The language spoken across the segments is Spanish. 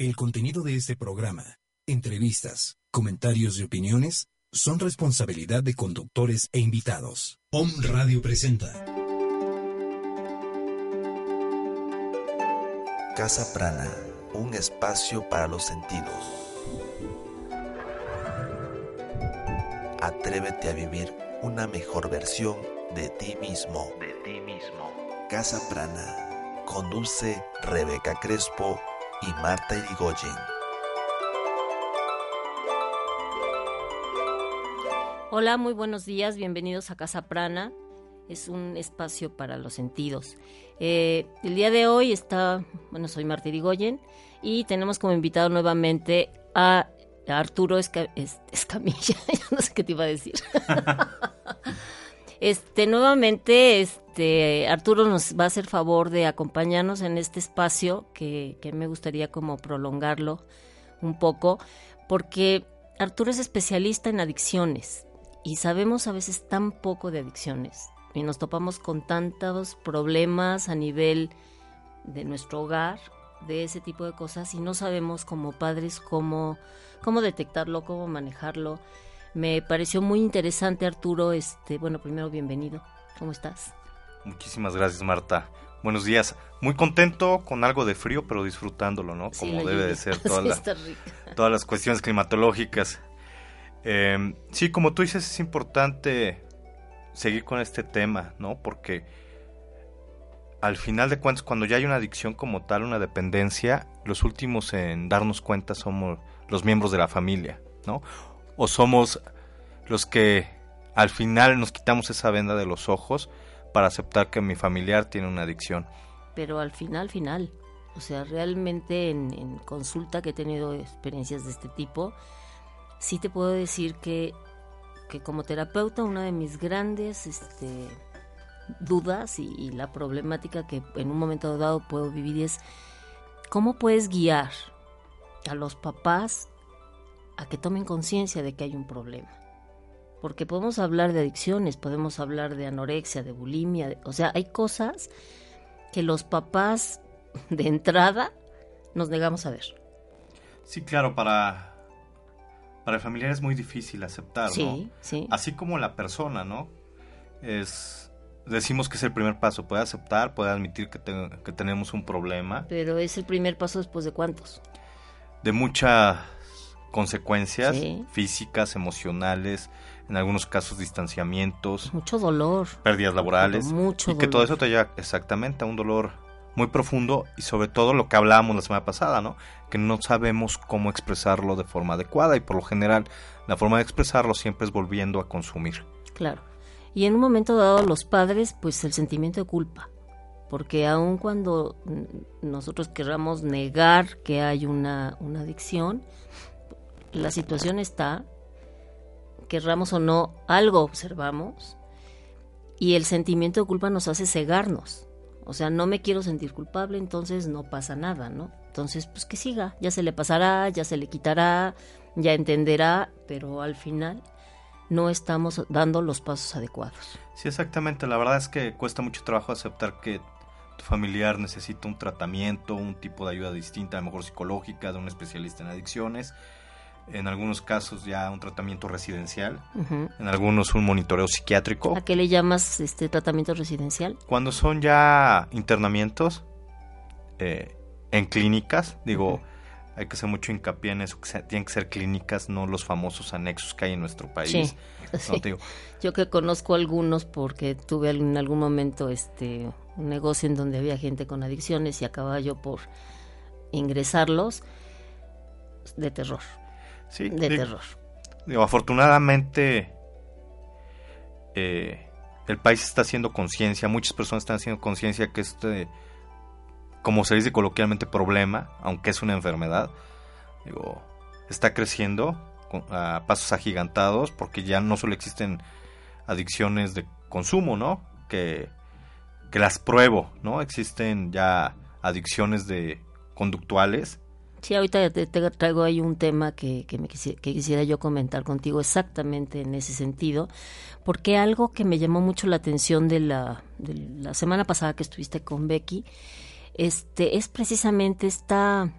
El contenido de este programa, entrevistas, comentarios y opiniones son responsabilidad de conductores e invitados. Om Radio presenta. Casa Prana, un espacio para los sentidos. Atrévete a vivir una mejor versión de ti mismo. De ti mismo. Casa Prana. Conduce Rebeca Crespo y Marta Irigoyen. Hola, muy buenos días, bienvenidos a Casa Prana. Es un espacio para los sentidos. Eh, el día de hoy está, bueno, soy Marta Irigoyen y tenemos como invitado nuevamente a Arturo Escamilla, no sé qué te iba a decir. este, nuevamente, este, Arturo nos va a hacer favor de acompañarnos en este espacio que, que me gustaría como prolongarlo un poco, porque Arturo es especialista en adicciones y sabemos a veces tan poco de adicciones y nos topamos con tantos problemas a nivel de nuestro hogar, de ese tipo de cosas y no sabemos como padres cómo, cómo detectarlo, cómo manejarlo. Me pareció muy interesante Arturo, este, bueno, primero bienvenido. ¿Cómo estás? Muchísimas gracias Marta. Buenos días. Muy contento con algo de frío, pero disfrutándolo, ¿no? Como debe de ser todas, todas las cuestiones climatológicas. Eh, sí, como tú dices, es importante seguir con este tema, ¿no? Porque al final de cuentas, cuando ya hay una adicción como tal, una dependencia, los últimos en darnos cuenta somos los miembros de la familia, ¿no? O somos los que al final nos quitamos esa venda de los ojos para aceptar que mi familiar tiene una adicción. Pero al final, final. O sea, realmente en, consulta que he tenido experiencias de este tipo, sí te puedo decir que, que como terapeuta una de mis grandes este, dudas y, la problemática que en un momento dado puedo vivir es cómo puedes guiar a los papás a que tomen conciencia de que hay un problema. Porque podemos hablar de adicciones, podemos hablar de anorexia, de bulimia, o sea, hay cosas que los papás de entrada nos negamos a ver. Sí, claro, para para el familiar es muy difícil aceptar, sí, Sí. Así como la persona, ¿no? Es decimos que es el primer paso, puede aceptar, puede admitir que, que tenemos un problema. Pero es el primer paso después de cuántos? De muchas consecuencias físicas, emocionales, en algunos casos distanciamientos. Mucho dolor. Pérdidas laborales. Mucho y que todo eso te lleva exactamente a un dolor muy profundo y sobre todo lo que hablábamos la semana pasada, ¿no? Que no sabemos cómo expresarlo de forma adecuada y por lo general la forma de expresarlo siempre es volviendo a consumir. Claro. Y en un momento dado los padres, pues el sentimiento de culpa, porque aun cuando nosotros querramos negar que hay una, una adicción, la situación está, querramos o no, algo observamos y el sentimiento de culpa nos hace cegarnos o sea, no me quiero sentir culpable, entonces no pasa nada, ¿no? Entonces, pues que siga, ya se le pasará, ya se le quitará, ya entenderá, pero al final no estamos dando los pasos adecuados. Sí, exactamente. La verdad es que cuesta mucho trabajo aceptar que tu familiar necesita un tratamiento, un tipo de ayuda distinta, a lo mejor psicológica, de un especialista en adicciones en algunos casos ya un tratamiento residencial, en algunos un monitoreo psiquiátrico. ¿A qué le llamas este tratamiento residencial? Cuando son ya internamientos eh, en clínicas, digo, hay que hacer mucho hincapié en eso, que tienen que ser clínicas, no los famosos anexos que hay en nuestro país. Sí, Yo que conozco algunos porque tuve en algún momento este un negocio en donde había gente con adicciones y acababa yo por ingresarlos de terror de terror. Digo, afortunadamente eh, el país está haciendo conciencia, muchas personas están haciendo conciencia que este, como se dice coloquialmente, problema, aunque es una enfermedad, digo, está creciendo a pasos agigantados porque ya no solo existen adicciones de consumo, ¿no? Que, que las pruebo, ¿no? Existen ya adicciones de conductuales Sí, ahorita te, traigo ahí un tema que, que, me quisiera, que quisiera yo comentar contigo exactamente en ese sentido, porque algo que me llamó mucho la atención de la, de la semana pasada que estuviste con Becky, este, es precisamente esta,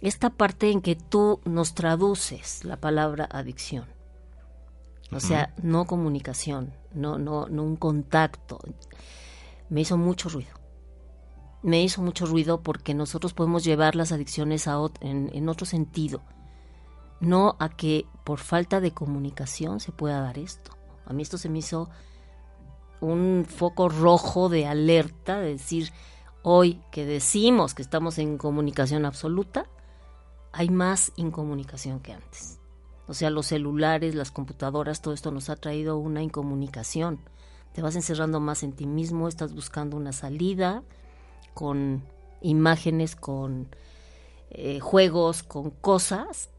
esta parte en que tú nos traduces la palabra adicción. O sea, no comunicación, no, no, no un contacto. Me hizo mucho ruido. Me hizo mucho ruido porque nosotros podemos llevar las adicciones a en, en otro sentido. No a que por falta de comunicación se pueda dar esto. A mí esto se me hizo un foco rojo de alerta, de decir, hoy que decimos que estamos en comunicación absoluta, hay más incomunicación que antes. O sea, los celulares, las computadoras, todo esto nos ha traído una incomunicación. Te vas encerrando más en ti mismo, estás buscando una salida con imágenes, con eh, juegos, con cosas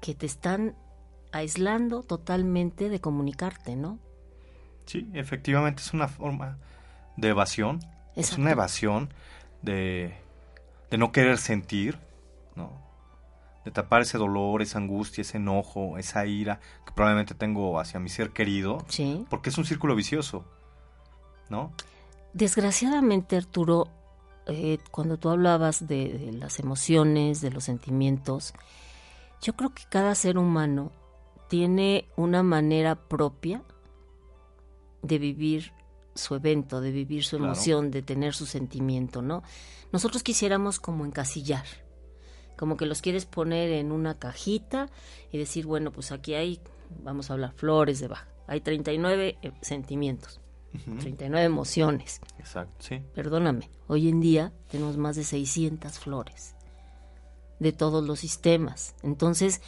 que te están aislando totalmente de comunicarte, ¿no? Sí, efectivamente es una forma de evasión. Es una evasión de, de no querer sentir, ¿no? de tapar ese dolor, esa angustia, ese enojo, esa ira que probablemente tengo hacia mi ser querido, sí. porque es un círculo vicioso, ¿no? Desgraciadamente, Arturo, eh, cuando tú hablabas de, las emociones, de los sentimientos, yo creo que cada ser humano tiene una manera propia de vivir su evento, de vivir su emoción, de tener su sentimiento, ¿no? Nosotros quisiéramos como encasillar, como que los quieres poner en una cajita y decir, bueno, pues aquí hay, vamos a hablar, flores de baja. Hay 39 eh, sentimientos, 39 emociones. Exacto, sí. Perdóname, hoy en día tenemos más de 600 flores de todos los sistemas. Entonces,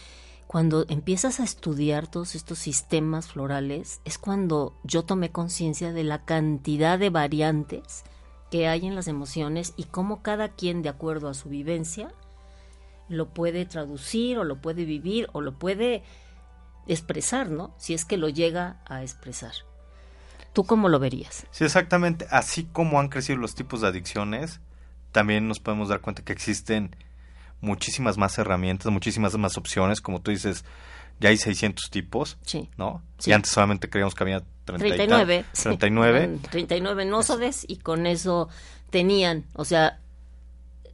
cuando empiezas a estudiar todos estos sistemas florales, es cuando yo tomé conciencia de la cantidad de variantes que hay en las emociones y cómo cada quien, de acuerdo a su vivencia, lo puede traducir o lo puede vivir o lo puede expresar, ¿no? Si es que lo llega a expresar. ¿Tú cómo lo verías? Sí, exactamente. Así como han crecido los tipos de adicciones, también nos podemos dar cuenta que existen muchísimas más herramientas, muchísimas más opciones, como tú dices, ya hay 600 tipos, sí. ¿no? Y antes solamente creíamos que había 39. 39. 39 nósodes y con eso tenían, o sea,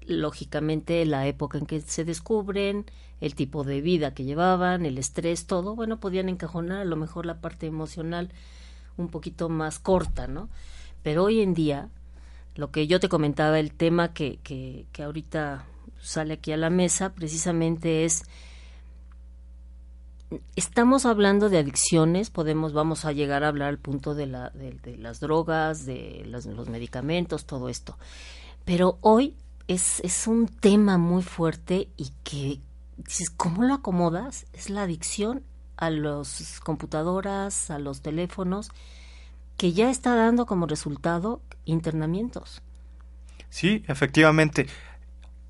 lógicamente la época en que se descubren, el tipo de vida que llevaban, el estrés, todo, bueno, podían encajonar a lo mejor la parte emocional un poquito más corta, ¿no? Pero hoy en día, lo que yo te comentaba, el tema que, que, que ahorita sale aquí a la mesa, precisamente es estamos hablando de adicciones, podemos, vamos a llegar a hablar al punto de, la, de, las drogas, de los, los, medicamentos, todo esto. Pero hoy es, es un tema muy fuerte y que dices, ¿cómo lo acomodas? Es la adicción a las computadoras, a los teléfonos, que ya está dando como resultado internamientos. Sí, efectivamente.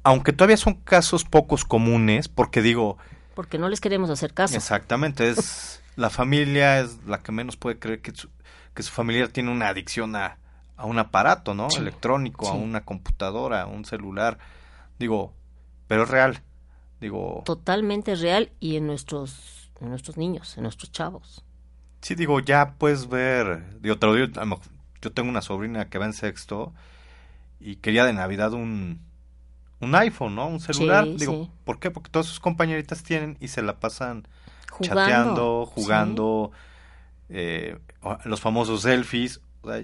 Aunque todavía son casos pocos comunes, porque digo... Porque no les queremos hacer caso. Exactamente, es la familia es la que menos puede creer que su, que su familiar tiene una adicción a, a un aparato, ¿no? Electrónico, a una computadora, a un celular. Digo, pero es real. Digo. Totalmente real y en nuestros, en nuestros niños, en nuestros chavos. Sí, digo, ya puedes ver. Digo, te lo digo, yo tengo una sobrina que va en sexto y quería de Navidad un, un iPhone, ¿no? Un celular. digo, ¿por qué? Porque todas sus compañeritas tienen y se la pasan chateando, jugando, eh, los famosos selfies. O sea,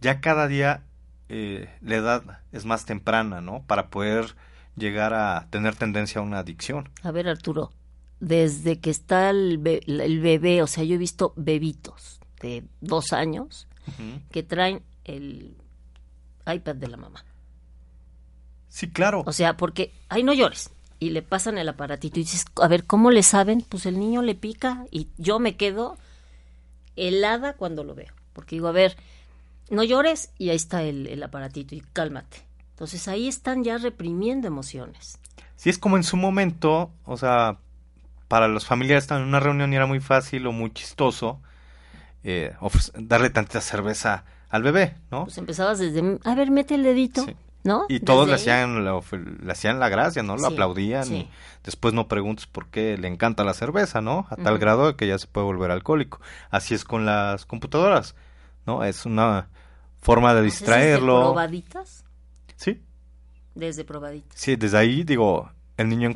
ya cada día eh, la edad es más temprana, ¿no? Para poder llegar a tener tendencia a una adicción. A ver, Arturo, desde que está el, bebé, o sea, yo he visto bebitos de dos años que traen el iPad de la mamá. Sí, claro. O sea, porque, ay, no llores. Y le pasan el aparatito y dices, a ver, ¿cómo le saben? Pues el niño le pica y yo me quedo helada cuando lo veo. Porque digo, a ver, no llores y ahí está el, aparatito y cálmate. Entonces ahí están ya reprimiendo emociones. Sí, es como en su momento, o sea, para los familiares estar en una reunión y era muy fácil o muy chistoso eh, darle tanta cerveza al bebé, ¿no? Pues empezabas desde, a ver, mete el dedito, ¿no? Y todos le hacían, le, hacían la gracia, ¿no? Lo aplaudían y después no preguntes por qué le encanta la cerveza, ¿no? A tal grado que ya se puede volver alcohólico. Así es con las computadoras, ¿no? Es una forma de distraerlo. ¿Desde probaditas? Sí. Desde probaditas. Sí, desde ahí digo, el niño en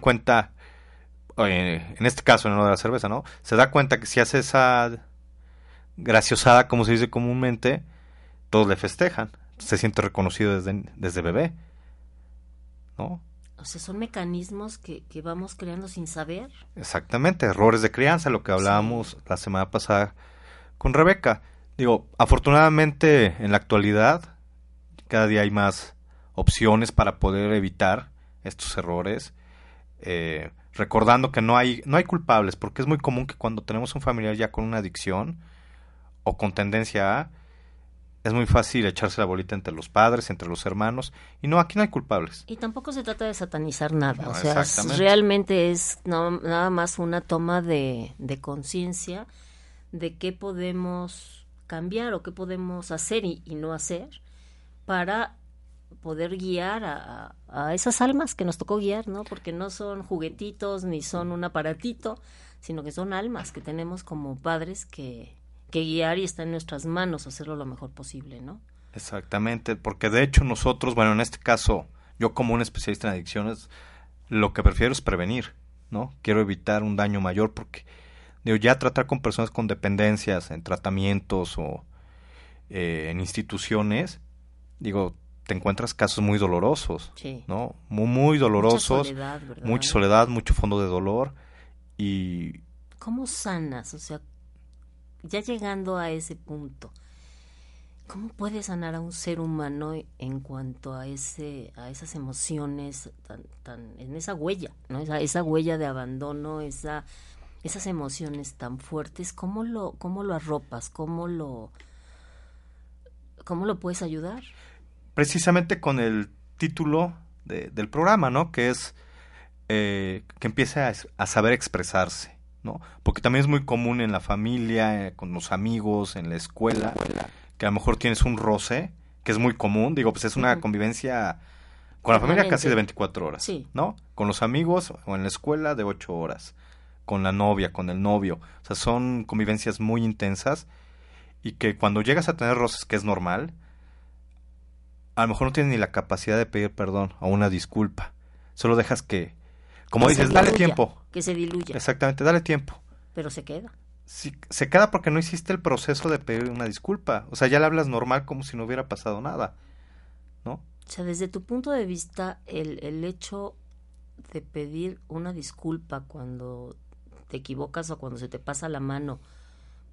en este caso, en lo de la cerveza, ¿no? Se da cuenta que si hace esa graciosada, como se dice comúnmente, todos le festejan. Se siente reconocido desde, desde bebé. ¿No? O sea, son mecanismos que, que vamos creando sin saber. Exactamente, errores de crianza, lo que hablábamos la semana pasada con Rebeca. Digo, afortunadamente en la actualidad cada día hay más opciones para poder evitar estos errores. Eh, recordando que no hay, no hay culpables, porque es muy común que cuando tenemos un familiar ya con una adicción o con tendencia a, es muy fácil echarse la bolita entre los padres, entre los hermanos, y no, aquí no hay culpables. Y tampoco se trata de satanizar nada, o sea, realmente es nada más una toma de, de conciencia de qué podemos cambiar o qué podemos hacer y, no hacer para poder guiar a, a, esas almas que nos tocó guiar, ¿no? Porque no son juguetitos ni son un aparatito, sino que son almas que tenemos como padres que, que guiar y está en nuestras manos hacerlo lo mejor posible, ¿no? Exactamente, porque de hecho nosotros, bueno, en este caso, yo como un especialista en adicciones, lo que prefiero es prevenir, ¿no? Quiero evitar un daño mayor porque digo, ya tratar con personas con dependencias en tratamientos o eh, en instituciones, digo, te encuentras casos muy dolorosos, ¿no? Muy, muy dolorosos, mucha soledad, mucha soledad, mucho fondo de dolor y... ¿Cómo sanas? O sea, ya llegando a ese punto, ¿cómo puede sanar a un ser humano en cuanto a ese, a esas emociones tan, tan, en esa huella, ¿no? Esa, esa huella de abandono, esa, esas emociones tan fuertes, ¿cómo lo, cómo lo arropas? ¿Cómo lo, cómo lo puedes ayudar? Precisamente con el título del programa, ¿no? Que es eh, que empiece a saber expresarse. ¿no? Porque también es muy común en la familia, eh, con los amigos, en la escuela, que a lo mejor tienes un roce, que es muy común, digo, pues es una convivencia con la familia casi de 24 horas, ¿no? Con los amigos o en la escuela de 8 horas, con la novia, con el novio, o sea, son convivencias muy intensas y que cuando llegas a tener roces, que es normal, a lo mejor no tienes ni la capacidad de pedir perdón o una disculpa, solo dejas que como dices, dale tiempo. Que se diluya. Exactamente, dale tiempo. Pero se queda. Sí, se queda porque no hiciste el proceso de pedir una disculpa. O sea, ya le hablas normal como si no hubiera pasado nada. ¿No? O sea, desde tu punto de vista, el, el hecho de pedir una disculpa cuando te equivocas o cuando se te pasa la mano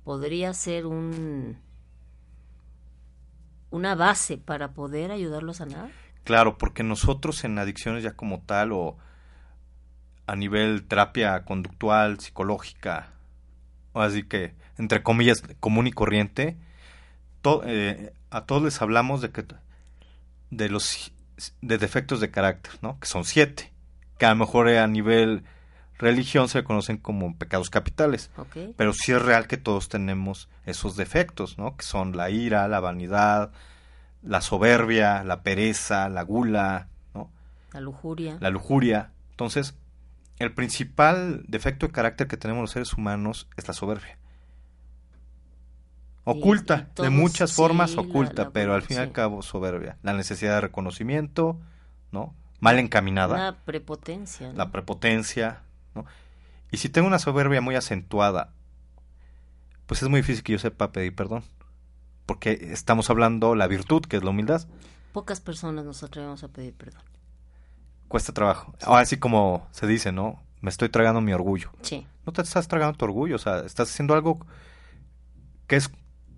podría ser un una base para poder ayudarlo a sanar. Claro, porque nosotros en adicciones ya como tal o a nivel terapia conductual, psicológica, así que, entre comillas, común y corriente, eh, a todos les hablamos de que de los de defectos de carácter, ¿no? Que son siete, que a lo mejor a nivel religión se conocen como pecados capitales, pero sí es real que todos tenemos esos defectos, ¿no? Que son la ira, la vanidad, la soberbia, la pereza, la gula, ¿no? La lujuria. La lujuria. Entonces, el principal defecto de carácter que tenemos los seres humanos es la soberbia. Oculta, de muchas formas oculta, pero al fin y al cabo soberbia. La necesidad de reconocimiento, ¿no? Mal encaminada. La prepotencia. La prepotencia, ¿no? Y si tengo una soberbia muy acentuada, pues es muy difícil que yo sepa pedir perdón. Porque estamos hablando la virtud, que es la humildad. Pocas personas nos atrevemos a pedir perdón cuesta trabajo. Ahora sí como se dice, ¿no? Me estoy tragando mi orgullo. Sí. No te estás tragando tu orgullo, o sea, estás haciendo algo que es,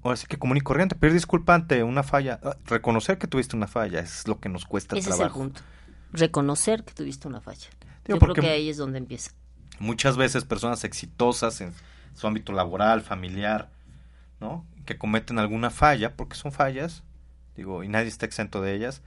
ahora sí que común y corriente. Pedir disculpa ante una falla, ah, reconocer que tuviste una falla es lo que nos cuesta Ese trabajo. Es el punto. Reconocer que tuviste una falla. Yo creo que ahí es donde empieza. Muchas veces personas exitosas en su ámbito laboral, familiar, ¿no? Que cometen alguna falla, porque son fallas, digo, y nadie está exento de ellas.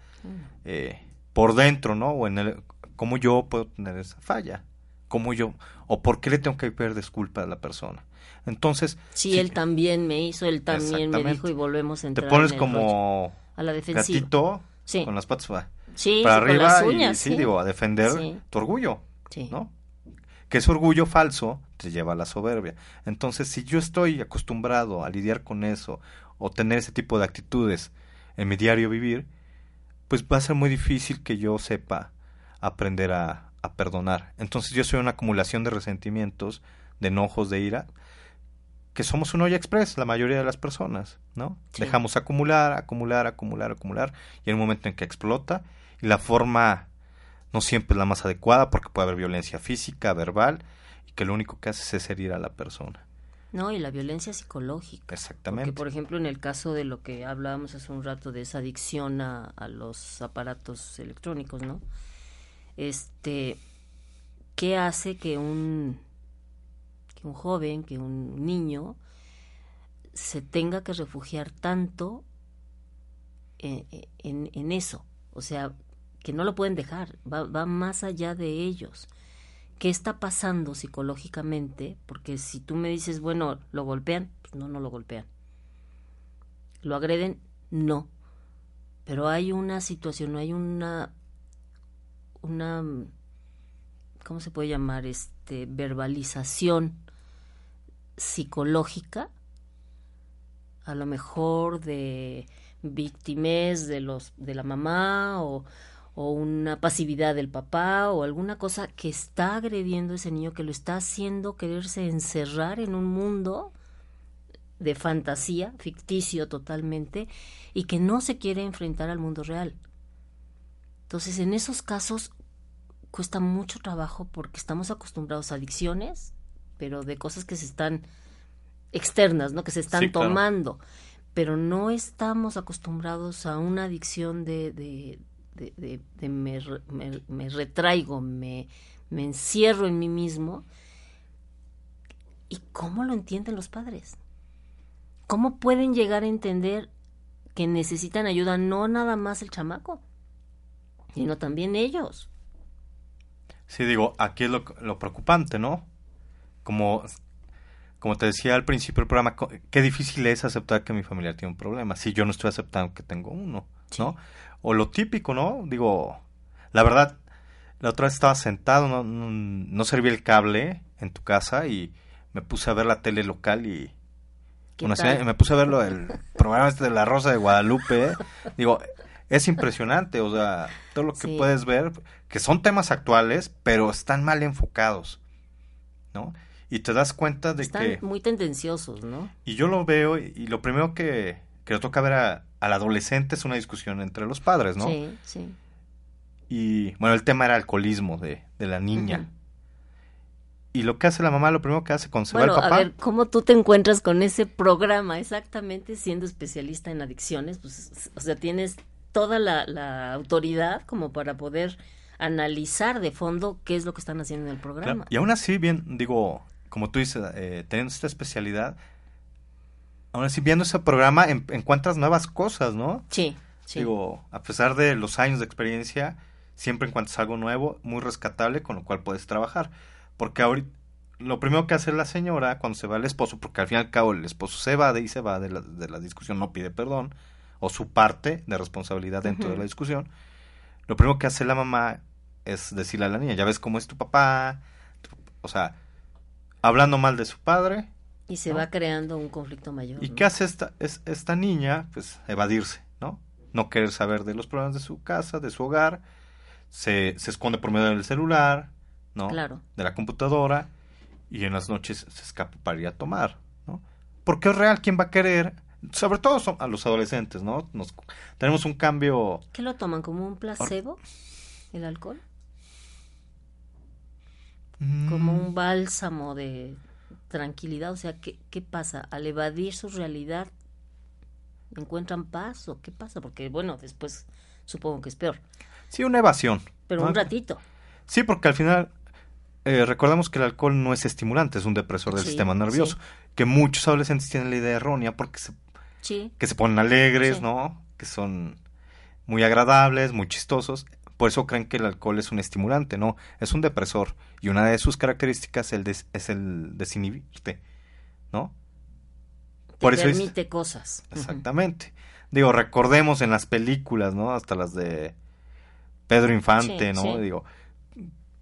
Eh, por dentro, ¿no? O en el, ¿cómo yo puedo tener esa falla? ¿Cómo yo? ¿O por qué le tengo que pedir disculpas a la persona? Entonces... Si él también me hizo, él también me dijo y volvemos a entrar Te pones como... A la defensiva. Gatito con las patas para, arriba y sí, digo, a defender tu orgullo, ¿no? Que ese orgullo falso te lleva a la soberbia. Entonces, si yo estoy acostumbrado a lidiar con eso o tener ese tipo de actitudes en mi diario vivir, pues va a ser muy difícil que yo sepa aprender a, a perdonar. Entonces yo soy una acumulación de resentimientos, de enojos, de ira, que somos un olla express, la mayoría de las personas, ¿no? Dejamos acumular, acumular, acumular, acumular, y en un momento en que explota, y la forma no siempre es la más adecuada porque puede haber violencia física, verbal, y que lo único que hace es herir a la persona. No, y la violencia psicológica. Exactamente. Porque, por ejemplo, en el caso de lo que hablábamos hace un rato de esa adicción a, a los aparatos electrónicos, ¿no? Este, ¿qué hace que un, que un joven, que un niño se tenga que refugiar tanto en, en, en eso? O sea, que no lo pueden dejar, va, va más allá de ellos qué está pasando psicológicamente, porque si tú me dices, bueno, lo golpean, pues no, no lo golpean. ¿Lo agreden? No. Pero hay una situación, hay una, una, ¿cómo se puede llamar? Este, verbalización psicológica, a lo mejor de víctimas de los, de la mamá o o una pasividad del papá o alguna cosa que está agrediendo a ese niño, que lo está haciendo quererse encerrar en un mundo de fantasía, ficticio totalmente, y que no se quiere enfrentar al mundo real. Entonces, en esos casos cuesta mucho trabajo porque estamos acostumbrados a adicciones, pero de cosas que se están externas, ¿no? Que se están tomando. Pero no estamos acostumbrados a una adicción de, de, me, me, retraigo, me, me encierro en mí mismo. ¿Y cómo lo entienden los padres? ¿Cómo pueden llegar a entender que necesitan ayuda no nada más el chamaco, sino también ellos? Sí, digo, aquí es lo, lo preocupante, ¿no? Como, como te decía al principio del programa, qué difícil es aceptar que mi familia tiene un problema, si yo no estoy aceptando que tengo uno, ¿no? O lo típico, ¿no? Digo, la verdad, la otra vez estaba sentado, no, no, servía el cable en tu casa y me puse a ver la tele local y me puse a ver lo el programa este de la Rosa de Guadalupe. Digo, es impresionante, o sea, todo lo que puedes ver, que son temas actuales, pero están mal enfocados, ¿no? Y te das cuenta de que... Están muy tendenciosos, ¿no? Y yo lo veo y, lo primero que, que le toca ver a, al adolescente es una discusión entre los padres, ¿no? Sí, sí. Y bueno, el tema era alcoholismo de, de la niña. Y lo que hace la mamá, lo primero que hace con se bueno, va el papá. A ver, ¿cómo tú te encuentras con ese programa exactamente siendo especialista en adicciones? Pues, o sea, tienes toda la, la autoridad como para poder analizar de fondo qué es lo que están haciendo en el programa. Y aún así, bien, digo, como tú dices, eh, teniendo esta especialidad, aún así viendo ese programa encuentras nuevas cosas, ¿no? Sí, sí. Digo, a pesar de los años de experiencia, siempre encuentras algo nuevo, muy rescatable, con lo cual puedes trabajar. Porque ahorita, lo primero que hace la señora cuando se va el esposo, porque al fin y al cabo el esposo se va de y se va de la, de la discusión, no pide perdón, o su parte de responsabilidad dentro de la discusión, lo primero que hace la mamá es decirle a la niña, ya ves cómo es tu papá, o sea, hablando mal de su padre, y se va creando un conflicto mayor. ¿Y qué hace esta, es, esta niña? Pues evadirse, ¿no? No querer saber de los problemas de su casa, de su hogar. Se, se esconde por medio del celular, ¿no? Claro. De la computadora. Y en las noches se escapa para ir a tomar, ¿no? Porque es real, ¿quién va a querer? Sobre todo son a los adolescentes, ¿no? Nos, tenemos un cambio... ¿Qué lo toman? ¿Como un placebo? ¿El alcohol? Como un bálsamo de tranquilidad, o sea, ¿qué, ¿qué pasa? Al evadir su realidad, ¿encuentran paz o qué pasa? Porque, bueno, después supongo que es peor. Sí, una evasión. Pero un ratito. Sí, porque al final eh, recordamos que el alcohol no es estimulante, es un depresor del sistema nervioso. Que muchos adolescentes tienen la idea errónea porque se, que se ponen alegres, ¿no? Que son muy agradables, muy chistosos. Por eso creen que el alcohol es un estimulante, no, es un depresor. Y una de sus características es el desinhibirte, ¿no? Por eso permite cosas. Exactamente. Digo, recordemos en las películas, ¿no? Hasta las de Pedro Infante, ¿no? Digo,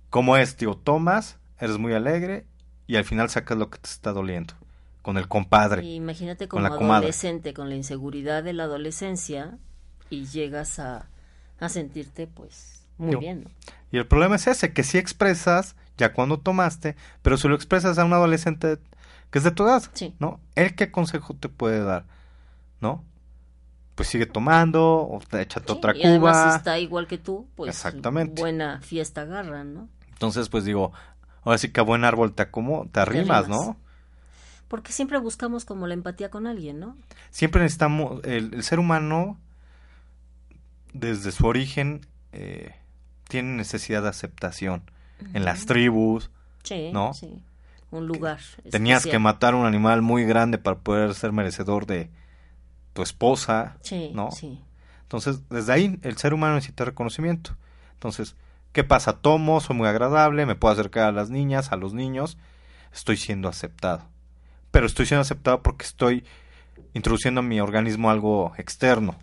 ¿cómo es? Digo, tomas, eres muy alegre y al final sacas lo que te está doliendo con el compadre. imagínate como adolescente, con la inseguridad de la adolescencia y llegas a a sentirte pues muy bien. Y el problema es ese, que sí expresas ya cuando tomaste, pero si lo expresas a un adolescente que es de tu edad, ¿no? ¿Él qué consejo te puede dar? ¿No? Pues sigue tomando, o te échate otra y cuba. si está igual que tú, pues Exactamente. buena fiesta agarran, ¿no? Entonces, pues digo, ahora sí que a buen árbol te, como, te arrimas, ¿no? Porque siempre buscamos como la empatía con alguien, ¿no? Siempre necesitamos, el, ser humano, desde su origen, eh, tiene necesidad de aceptación. En las tribus, sí, ¿no? Sí. Un lugar. Tenías que matar un animal muy grande para poder ser merecedor de tu esposa, sí, ¿no? Sí. Entonces, desde ahí el ser humano necesita reconocimiento. Entonces, ¿qué pasa? Tomo, soy muy agradable, me puedo acercar a las niñas, a los niños, estoy siendo aceptado pero estoy siendo aceptado porque estoy introduciendo a mi organismo algo externo,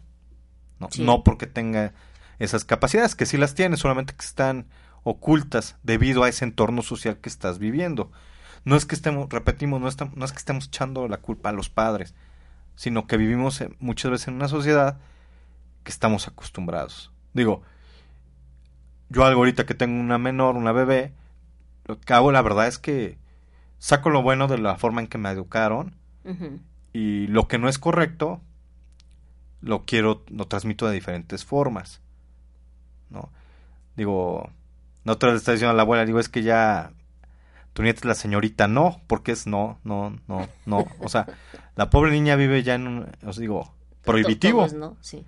¿no? no porque tenga esas capacidades, que sí las tiene, solamente que están ocultas debido a ese entorno social que estás viviendo. No es que estemos, repetimos, no, no es que estemos echando la culpa a los padres, sino que vivimos muchas veces en una sociedad que estamos acostumbrados. Digo, yo algo ahorita que tengo una menor, una bebé, lo que hago la verdad es que saco lo bueno de la forma en que me educaron y lo que no es correcto lo quiero, lo transmito de diferentes formas, ¿no? Digo, no te lo está diciendo a la abuela, digo, es que ya tu nieta es la señorita, no, porque es no, no, no, no, o sea, la pobre niña vive ya en un, os digo, prohibitivo. no, sí.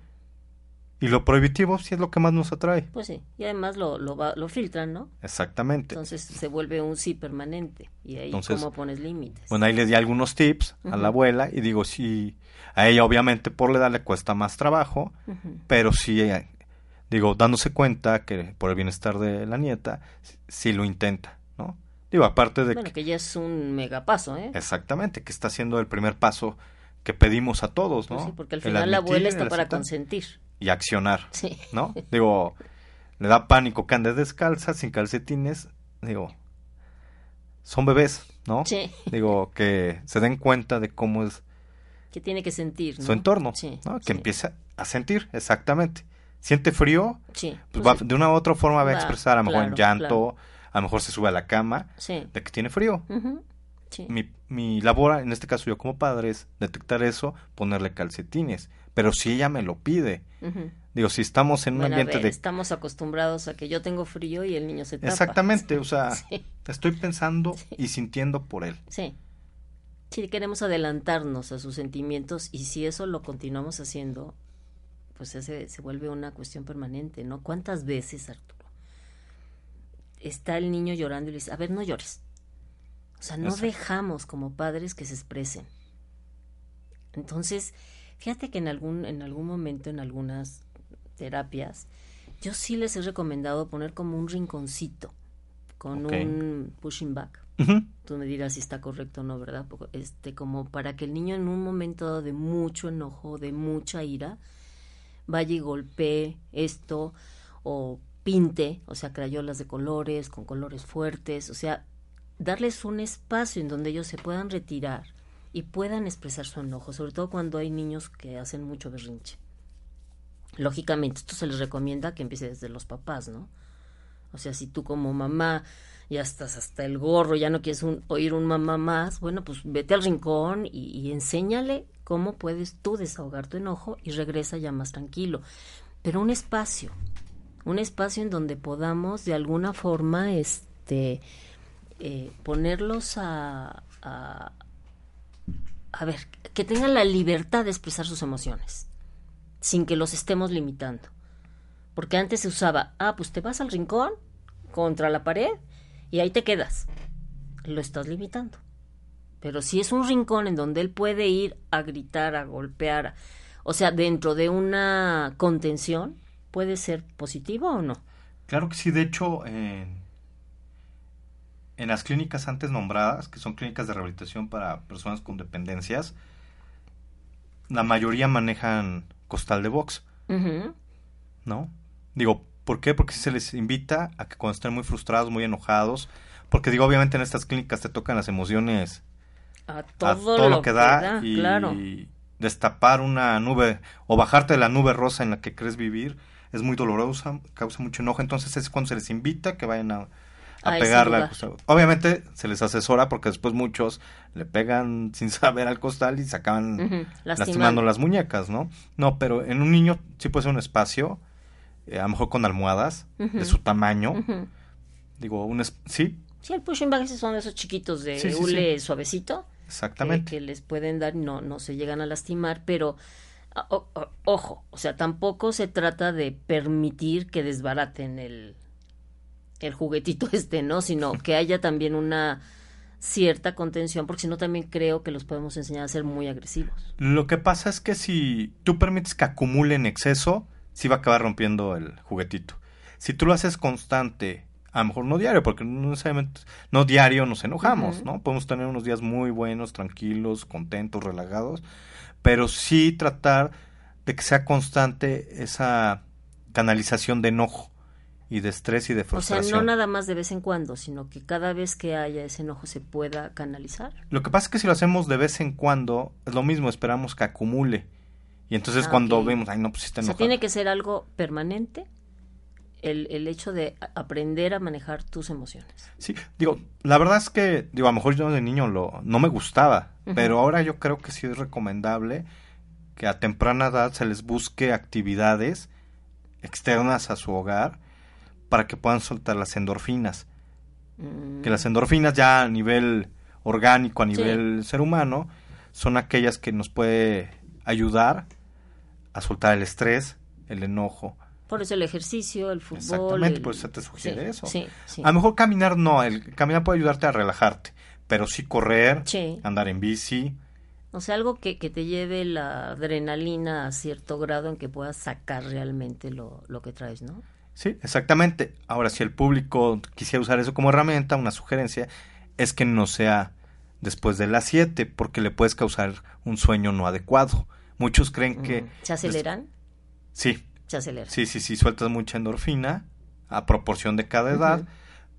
Y lo prohibitivo sí es lo que más nos atrae. Pues sí, y además lo, lo, lo filtran, ¿no? Exactamente. Entonces se vuelve un sí permanente. Y ahí cómo pones límites. Bueno, ahí le di algunos tips a la abuela y digo, sí, a ella obviamente por la edad le cuesta más trabajo, pero sí, eh, digo, dándose cuenta que por el bienestar de la nieta, sí lo intenta, ¿no? Digo, aparte de bueno, que, ya es un megapaso, ¿eh? Exactamente, que está haciendo el primer paso que pedimos a todos, pues ¿no? sí, porque al final la abuela está para consentir y accionar, ¿no? Digo, le da pánico que ande descalza, sin calcetines, digo, son bebés, ¿no? Sí. Digo, que se den cuenta de cómo es... Que tiene que sentir, Su entorno, ¿no? Que empieza a sentir, exactamente. Siente frío, sí, pues, pues de una u otra forma va, a expresar, a lo mejor en llanto, a lo mejor se sube a la cama, de que tiene frío. mi, mi labor, en este caso yo como padre, es detectar eso, ponerle calcetines pero si ella me lo pide. Digo, si estamos en un ambiente de... Estamos acostumbrados a que yo tengo frío y el niño se tapa. Exactamente, o sea, estoy pensando y sintiendo por él. Sí. Sí, queremos adelantarnos a sus sentimientos y si eso lo continuamos haciendo, pues se, se vuelve una cuestión permanente, ¿no? ¿Cuántas veces, Arturo, está el niño llorando y le dice, a ver, no llores? O sea, no dejamos como padres que se expresen. Entonces, Fíjate que en algún, en algún momento, en algunas terapias, yo sí les he recomendado poner como un rinconcito con un pushing back. Tú me dirás si está correcto o no, ¿verdad? Este, como para que el niño en un momento de mucho enojo, de mucha ira, vaya y golpee esto o pinte, o sea, crayolas de colores, con colores fuertes, o sea, darles un espacio en donde ellos se puedan retirar y puedan expresar su enojo, sobre todo cuando hay niños que hacen mucho berrinche. Lógicamente, esto se les recomienda que empiece desde los papás, ¿no? O sea, si tú como mamá ya estás hasta el gorro, ya no quieres oír un mamá más, bueno, pues vete al rincón y, enséñale cómo puedes tú desahogar tu enojo y regresa ya más tranquilo. Pero un espacio, un espacio en donde podamos de alguna forma este, eh, ponerlos a, a ver, que tengan la libertad de expresar sus emociones, sin que los estemos limitando. Porque antes se usaba, ah, pues te vas al rincón contra la pared y ahí te quedas. Lo estás limitando. Pero si es un rincón en donde él puede ir a gritar, a golpear, o sea, dentro de una contención, ¿puede ser positivo o no? Claro que sí, de hecho, en las clínicas antes nombradas, que son clínicas de rehabilitación para personas con dependencias, la mayoría manejan costal de box. ¿No? Digo, ¿por qué? Porque se les invita a que cuando estén muy frustrados, muy enojados, porque digo, obviamente en estas clínicas te tocan las emociones a todo, lo, que da, y destapar una nube o bajarte de la nube rosa en la que crees vivir es muy dolorosa, causa mucho enojo, entonces es cuando se les invita que vayan a, a, al costal. Obviamente se les asesora porque después muchos le pegan sin saber al costal y se acaban lastimando las muñecas, ¿no? No, pero en un niño sí puede ser un espacio, eh, a lo mejor con almohadas de su tamaño. Digo, un sí. Sí, el pushing bag son esos chiquitos de hule suavecito. Exactamente. Que, les pueden dar, no, no se llegan a lastimar, pero ojo, o sea, tampoco se trata de permitir que desbaraten el, el juguetito este, ¿no? Sino que haya también una cierta contención, porque si no también creo que los podemos enseñar a ser muy agresivos. Lo que pasa es que si tú permites que acumule en exceso, sí va a acabar rompiendo el juguetito. Si tú lo haces constante, a lo mejor no diario, porque no necesariamente, no diario nos enojamos, ¿no? Podemos tener unos días muy buenos, tranquilos, contentos, relagados, pero sí tratar de que sea constante esa canalización de enojo y de estrés y de frustración. O sea, no nada más de vez en cuando, sino que cada vez que haya ese enojo se pueda canalizar. Lo que pasa es que si lo hacemos de vez en cuando, es lo mismo, esperamos que acumule. Y entonces ah, cuando vemos, ay, no, pues está enojado. O sea, tiene que ser algo permanente el, el, hecho de aprender a manejar tus emociones. Sí, digo, la verdad es que, digo, a lo mejor yo de niño lo, no me gustaba, pero ahora yo creo que sí es recomendable que a temprana edad se les busque actividades externas a su hogar para que puedan soltar las endorfinas. Que las mm. endorfinas ya a nivel orgánico, a nivel ser humano, son aquellas que nos puede ayudar a soltar el estrés, el enojo. Por eso el ejercicio, el fútbol. Exactamente, pues se te sugiere eso. A lo mejor caminar no, el caminar puede ayudarte a relajarte, pero sí correr, andar en bici. O sea, algo que, que, te lleve la adrenalina a cierto grado en que puedas sacar realmente lo, lo que traes, ¿no? Sí, exactamente. Ahora, si el público quisiera usar eso como herramienta, una sugerencia es que no sea después de las 7, porque le puedes causar un sueño no adecuado. Muchos creen que... ¿Se aceleran? Sí. Se aceleran. Sí, sí, sí, sueltas mucha endorfina a proporción de cada edad,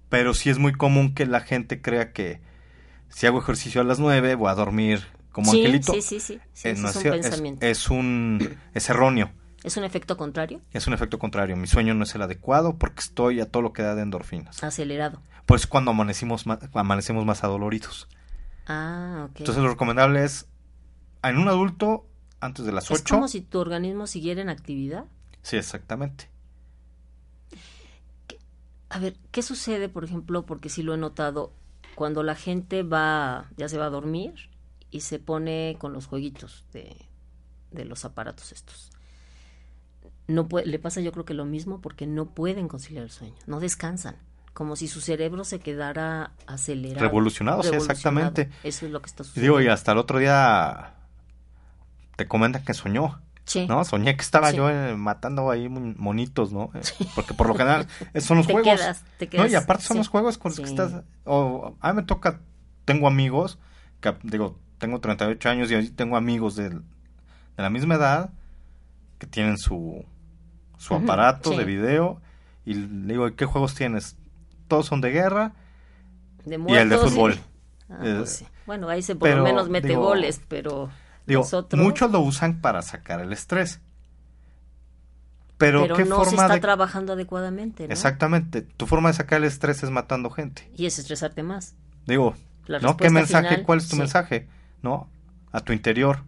pero sí es muy común que la gente crea que si hago ejercicio a las 9 voy a dormir como angelito. Sí, sí, sí. Eh, es, un pensamiento. es, un, es erróneo. ¿Es un efecto contrario? Es un efecto contrario. Mi sueño no es el adecuado porque estoy a todo lo que da de endorfinas. Acelerado. Pues cuando amanecimos más, amanecemos más adoloridos. Ah, ok. Entonces lo recomendable es en un adulto antes de las 8. ¿Es como si tu organismo siguiera en actividad? Sí, exactamente. A ver, ¿qué sucede, por ejemplo, porque sí lo he notado, cuando la gente va, ya se va a dormir y se pone con los jueguitos de, de los aparatos estos? no le pasa yo creo que lo mismo porque no pueden conciliar el sueño, no descansan, como si su cerebro se quedara acelerado. Revolucionado, sí, exactamente. Eso es lo que está sucediendo. Digo, y hasta el otro día te comentan que soñó. Sí. ¿No? Soñé que estaba yo eh, matando ahí monitos, ¿no? Eh, porque por lo general son los te juegos. Quedas, te quedas, no, y aparte son los juegos con los que estás. O, a mí me toca, tengo amigos, que digo, tengo 38 años y tengo amigos de, de la misma edad que tienen su su aparato de video y le digo, ¿qué juegos tienes? Todos son de guerra y el de fútbol. Ah, pues bueno, ahí se por lo menos mete goles, pero digo, muchos lo usan para sacar el estrés. Pero, ¿qué no forma se está trabajando adecuadamente, ¿no? Exactamente. Tu forma de sacar el estrés es matando gente. Y es estresarte más. Digo, ¿no? ¿Qué mensaje? ¿Cuál es tu mensaje? ¿No? A tu interior,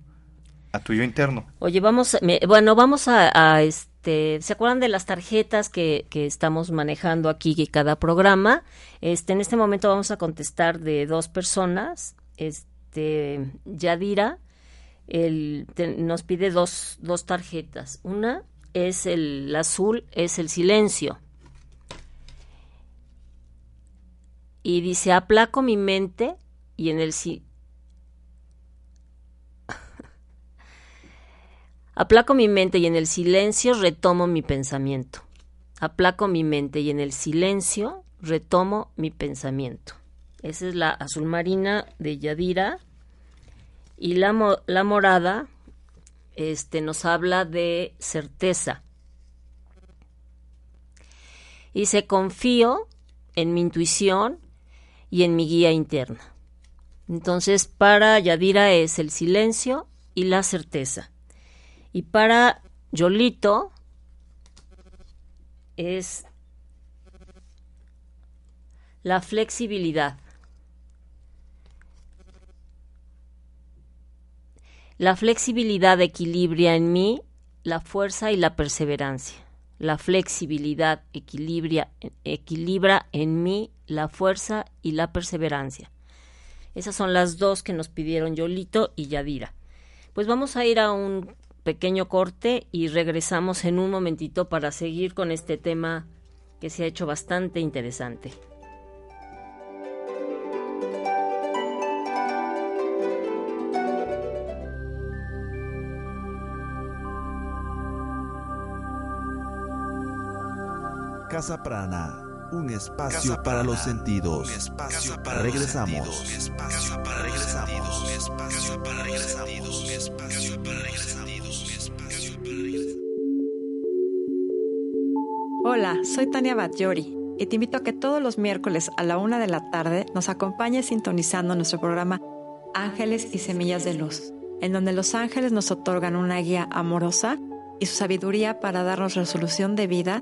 a tu yo interno. Oye, vamos, bueno, vamos a, a, este ¿se acuerdan de las tarjetas que, estamos manejando aquí en cada programa? Este, en este momento vamos a contestar de dos personas. Este, Yadira el, nos pide dos, dos tarjetas. Una es el, azul, es el silencio. Y dice, aplaco mi mente y en el, Aplaco mi mente y en el silencio retomo mi pensamiento. Aplaco mi mente y en el silencio retomo mi pensamiento. Esa es la azul marina de Yadira. Y la, la morada este, nos habla de certeza. Y se confío en mi intuición y en mi guía interna. Entonces, para Yadira es el silencio y la certeza. Y para Yolito es la flexibilidad. La flexibilidad equilibra en mí la fuerza y la perseverancia. La flexibilidad equilibra, equilibra en mí la fuerza y la perseverancia. Esas son las dos que nos pidieron Yolito y Yadira. Pues vamos a ir a un pequeño corte y regresamos en un momentito para seguir con este tema que se ha hecho bastante interesante. Casa Prana, un espacio para los sentidos. Un espacio para regresamos. Los sentidos. Espacio para regresamos. Espacio para regresamos. Espacio para regresamos. Espacio para regresamos. Hola, soy Tania Batllori y te invito a que todos los miércoles a la una de la tarde nos acompañes sintonizando nuestro programa Ángeles y Semillas de Luz, en donde los ángeles nos otorgan una guía amorosa y su sabiduría para darnos resolución de vida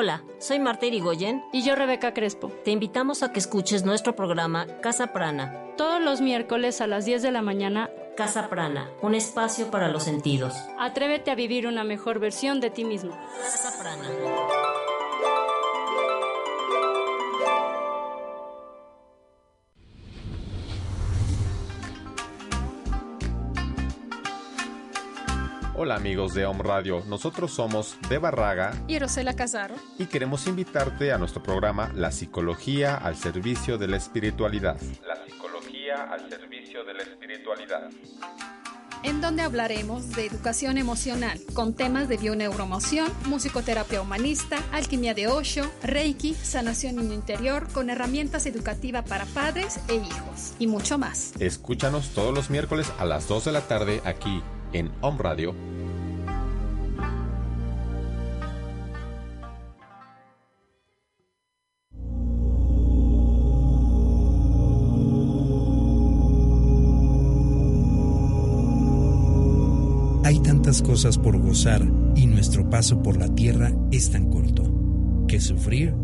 Hola, soy Marta Irigoyen. Y yo, Rebeca Crespo. Te invitamos a que escuches nuestro programa Casa Prana. Todos los miércoles a las 10 de la mañana. Casa Prana, un espacio para los sentidos. Atrévete a vivir una mejor versión de ti mismo. Casa Prana. Hola amigos de Home Radio, nosotros somos De Barraga y Rosela Casaro y queremos invitarte a nuestro programa La Psicología al Servicio de la Espiritualidad. La Psicología al Servicio de la Espiritualidad. En donde hablaremos de educación emocional con temas de bioneuromoción, musicoterapia humanista, alquimia de Osho, Reiki, sanación niño interior con herramientas educativas para padres e hijos y mucho más. Escúchanos todos los miércoles a las 2 de la tarde aquí en Home Radio. Cosas por gozar y nuestro paso por la tierra es tan corto que sufrir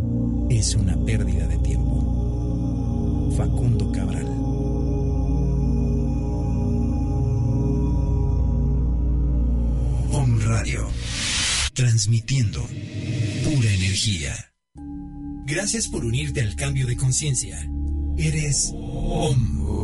es una pérdida de tiempo. Facundo Cabral. Om Radio. Transmitiendo pura energía. Gracias por unirte al cambio de conciencia. Eres Om.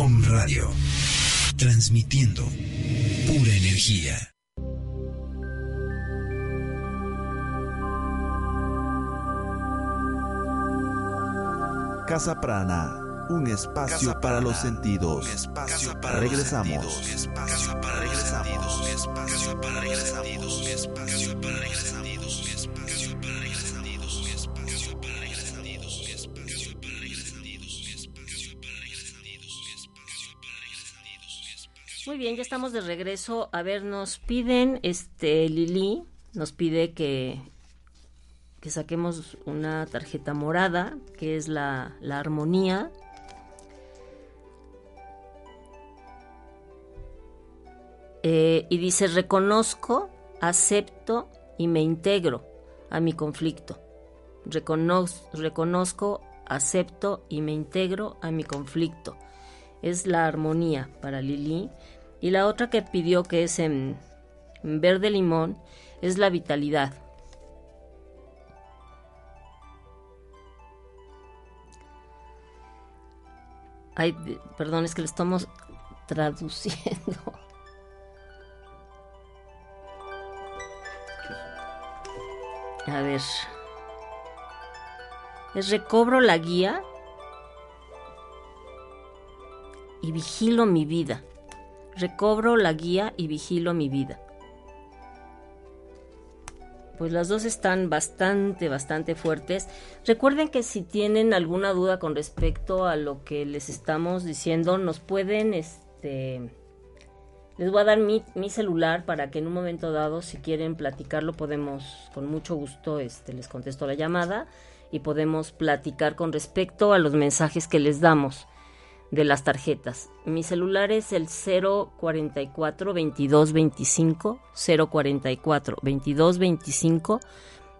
Om Radio. Transmitiendo pura energía. Casa Prana, un espacio para los sentidos. Espacio para regresamos. Espacio para regresamos. Espacio para regresamos. Espacio para regresamos. Muy bien, ya estamos de regreso. A ver, nos piden, este, Lili, nos pide que, que saquemos una tarjeta morada, que es la, la armonía. Eh, y dice, reconozco, acepto y me integro a mi conflicto. reconozco, acepto y me integro a mi conflicto. Es la armonía para Lili. Y la otra que pidió, que es en, verde limón, es la vitalidad. Ay, perdón, es que le estamos traduciendo. A ver. Es recobro la guía y vigilo mi vida. Recobro la guía y vigilo mi vida. Pues las dos están bastante, bastante fuertes. Recuerden que si tienen alguna duda con respecto a lo que les estamos diciendo, nos pueden, este, les voy a dar mi, mi celular para que en un momento dado, si quieren platicarlo, podemos, con mucho gusto, este, les contesto la llamada y podemos platicar con respecto a los mensajes que les damos de las tarjetas. Mi celular es el 044 2225 044 2225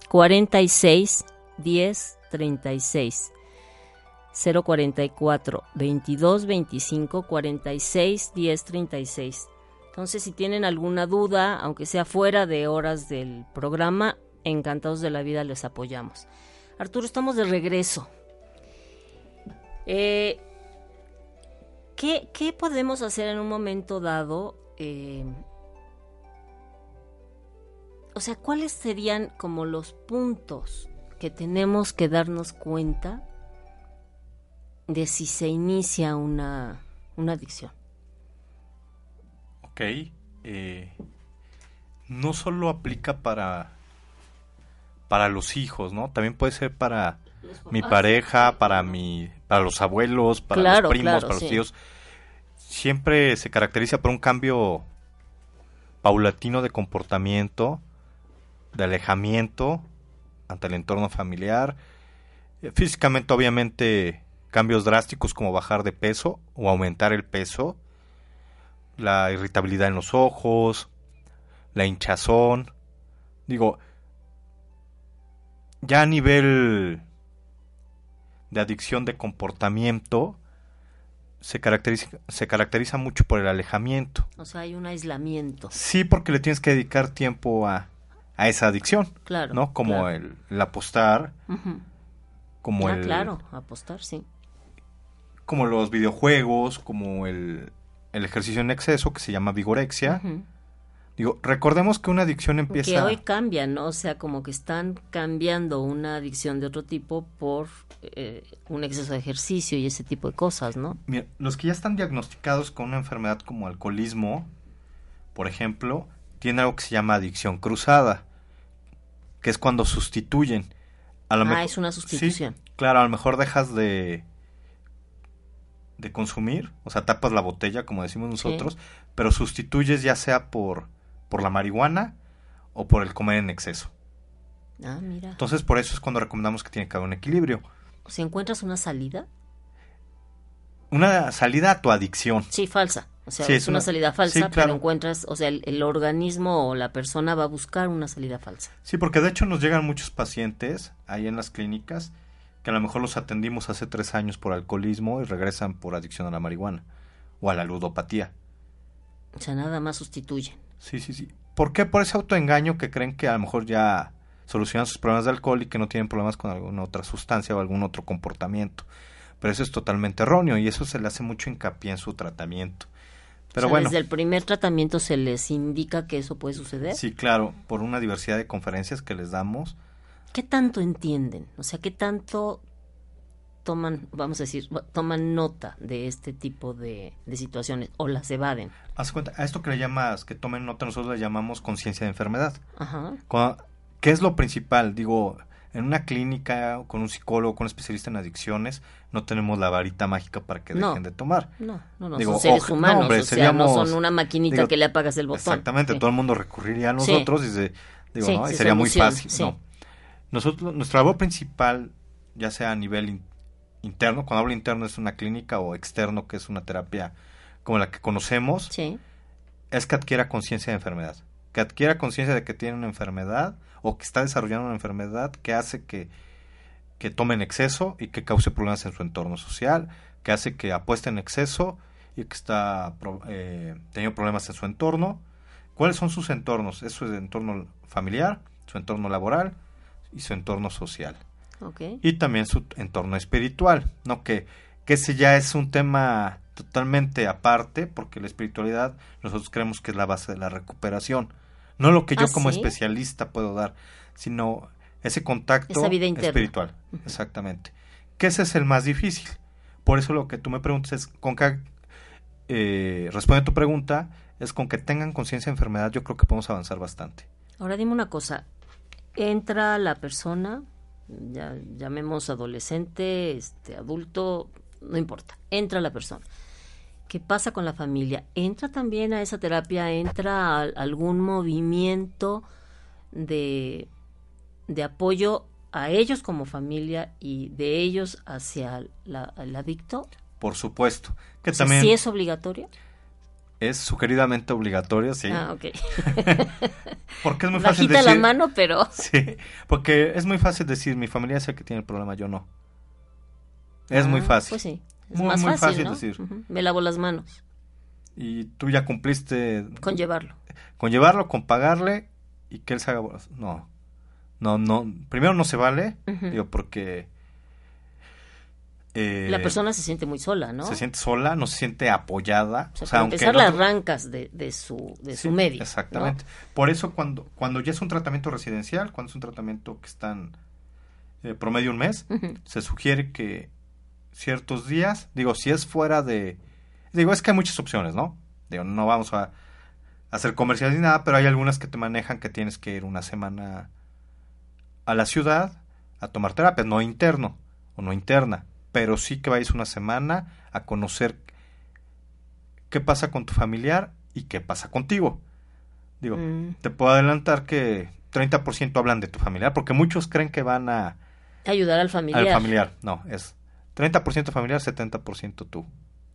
46 10 36 044 2225 46 10 36 entonces si tienen alguna duda aunque sea fuera de horas del programa encantados de la vida les apoyamos. Arturo estamos de regreso. Eh, ¿Qué, podemos hacer en un momento dado? Eh, o sea, ¿cuáles serían como los puntos que tenemos que darnos cuenta de si se inicia una, adicción? Ok. Eh, no solo aplica para, para los hijos, ¿no? También puede ser para mi pareja, para mi, para los abuelos, para los primos, para los tíos. Siempre se caracteriza por un cambio paulatino de comportamiento, de alejamiento ante el entorno familiar. Eh, físicamente, obviamente, cambios drásticos como bajar de peso o aumentar el peso, la irritabilidad en los ojos, la hinchazón. Digo, ya a nivel de adicción de comportamiento se caracteriza, se caracteriza mucho por el alejamiento. O sea, hay un aislamiento. Sí, porque le tienes que dedicar tiempo a, a esa adicción. Claro. ¿No? Como El, apostar. Como ah, el. Claro, apostar, sí. Como los videojuegos, como el, el ejercicio en exceso que se llama vigorexia. Digo, recordemos que una adicción empieza... Que hoy cambia, ¿no? O sea, como que están cambiando una adicción de otro tipo por eh, un exceso de ejercicio y ese tipo de cosas, ¿no? Mira, los que ya están diagnosticados con una enfermedad como alcoholismo, por ejemplo, tienen algo que se llama adicción cruzada, que es cuando sustituyen. A lo ah, es una sustitución. claro, a lo mejor dejas de de consumir, o sea, tapas la botella, como decimos nosotros, pero sustituyes ya sea por por la marihuana o por el comer en exceso. Ah, mira. Entonces, por eso es cuando recomendamos que tiene que haber un equilibrio. Si encuentras una salida. Una salida a tu adicción. Sí, falsa. O sea, es una, salida falsa, pero encuentras, o sea, el, organismo o la persona va a buscar una salida falsa. Sí, porque de hecho nos llegan muchos pacientes ahí en las clínicas que a lo mejor los atendimos hace tres años por alcoholismo y regresan por adicción a la marihuana o a la ludopatía. O sea, nada más sustituyen. Sí, sí, sí. ¿Por qué? Por ese autoengaño que creen que a lo mejor ya solucionan sus problemas de alcohol y que no tienen problemas con alguna otra sustancia o algún otro comportamiento. Pero eso es totalmente erróneo y eso se le hace mucho hincapié en su tratamiento. Pero bueno. Desde el primer tratamiento se les indica que eso puede suceder. Sí, claro, por una diversidad de conferencias que les damos. ¿Qué tanto entienden? O sea, ¿qué tanto toman, vamos a decir, toman nota de este tipo de, situaciones o las evaden. Haz cuenta, a esto que le llamas, que tomen nota, nosotros le llamamos conciencia de enfermedad. Ajá. ¿Qué es lo principal? Digo, En una clínica, con un psicólogo, con un especialista en adicciones, no tenemos la varita mágica para que dejen de tomar. No, no, no, son seres humanos, o sea, no son una maquinita que le apagas el botón. Exactamente, todo el mundo recurriría a nosotros y se, digo, sería muy fácil. No. Nosotros, nuestra labor principal, ya sea a nivel interno, cuando hablo interno es una clínica o externo, que es una terapia como la que conocemos, es que adquiera conciencia de enfermedad. Que adquiera conciencia de que tiene una enfermedad o que está desarrollando una enfermedad que hace que, que tome en exceso y que cause problemas en su entorno social, que hace que apueste en exceso y que está eh, teniendo problemas en su entorno. ¿Cuáles son sus entornos? Es su entorno familiar, su entorno laboral y su entorno social. Y también su entorno espiritual, ¿no? Que, que ese ya es un tema totalmente aparte, porque la espiritualidad nosotros creemos que es la base de la recuperación. No lo que yo ¿Ah, como especialista puedo dar, sino ese contacto espiritual. Exactamente. Que ese es el más difícil. Por eso lo que tú me preguntas es, con que eh, responde a tu pregunta, es con que tengan conciencia de enfermedad, yo creo que podemos avanzar bastante. Ahora dime una cosa, entra la persona, ya llamemos adolescente, este adulto, no importa, entra la persona. ¿Qué pasa con la familia? ¿Entra también a esa terapia? ¿Entra algún movimiento de, de apoyo a ellos como familia y de ellos hacia la, el adicto? Por supuesto. Que también ¿Sí es obligatorio? Es sugeridamente obligatorio, sí. Ah, ok. porque es muy fácil decir... la mano, pero... Sí, porque es muy fácil decir, mi familia es el que tiene el problema, yo no. Es muy ah, fácil. Pues sí. Es muy, más fácil, decir. Me lavo las manos. Y tú ya cumpliste. Con llevarlo. Con llevarlo, con pagarle y que él se haga. No. No, no. Primero no se vale, digo, porque. Eh, la persona se siente muy sola, ¿no? Se siente sola, no se siente apoyada. O sea, empezar las arrancas de, de, su, de su medio. Exactamente. Por eso cuando, cuando ya es un tratamiento residencial, cuando es un tratamiento que están eh, promedio un mes, se sugiere que ciertos días. Digo, si es fuera de... Digo, es que hay muchas opciones, ¿no? Digo, no vamos a hacer comerciales ni nada, pero hay algunas que te manejan que tienes que ir una semana a la ciudad a tomar terapia, no interno o no interna, pero sí que vayas una semana a conocer qué pasa con tu familiar y qué pasa contigo. Digo, mm. te puedo adelantar que 30% hablan de tu familiar, porque muchos creen que van a ayudar al familiar. Al familiar, no, es 30% familiar, 70% tú.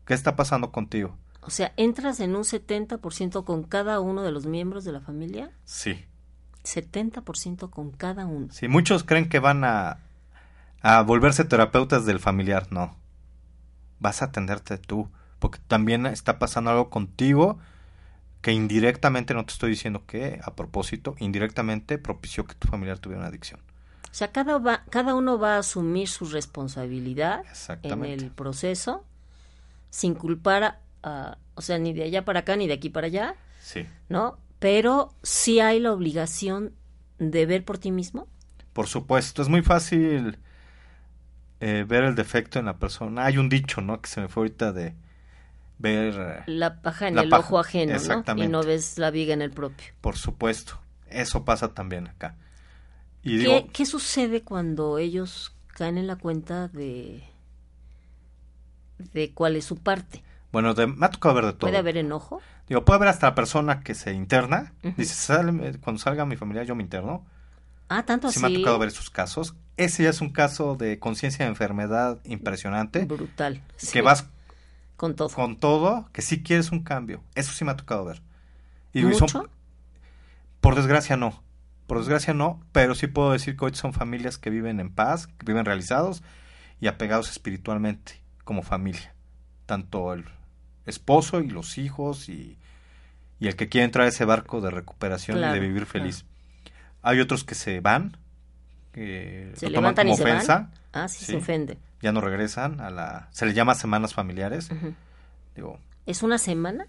¿Qué está pasando contigo? O sea, ¿entras en un 70% con cada uno de los miembros de la familia? Sí. 70% con cada uno. Sí, muchos creen que van a, a volverse terapeutas del familiar. No. Vas a atenderte tú. Porque también está pasando algo contigo que indirectamente, no te estoy diciendo que a propósito, indirectamente propició que tu familiar tuviera una adicción. O sea, cada, cada uno va a asumir su responsabilidad en el proceso sin culpar a, o sea, ni de allá para acá ni de aquí para allá. Sí. ¿No? Pero sí hay la obligación de ver por ti mismo. Por supuesto, es muy fácil eh, ver el defecto en la persona. Hay un dicho, ¿no? Que se me fue ahorita de ver... Eh, la paja en el ojo ajeno, ¿no? Y no ves la viga en el propio. Por supuesto. Eso pasa también acá. ¿Qué, sucede cuando ellos caen en la cuenta de, de cuál es su parte? Bueno, me ha tocado ver de todo. ¿Puede haber enojo? Digo, puede haber hasta la persona que se interna. Dice, cuando salga mi familia yo me interno. Ah, tanto así. Sí me ha tocado ver sus casos. Ese ya es un caso de conciencia de enfermedad impresionante. Brutal. Que vas con todo. Con todo, que sí quieres un cambio. Eso sí me ha tocado ver. Y ¿Mucho? por desgracia no. Por desgracia no, pero sí puedo decir que hoy son familias que viven en paz, que viven realizados y apegados espiritualmente como familia. Tanto el esposo y los hijos y, el que quiere entrar a ese barco de recuperación y de vivir feliz. Hay otros que se van, que se levantan y se Van. Ah, sí, se ofende. Ya no regresan a la... Se le llama semanas familiares. Digo, ¿Es una semana?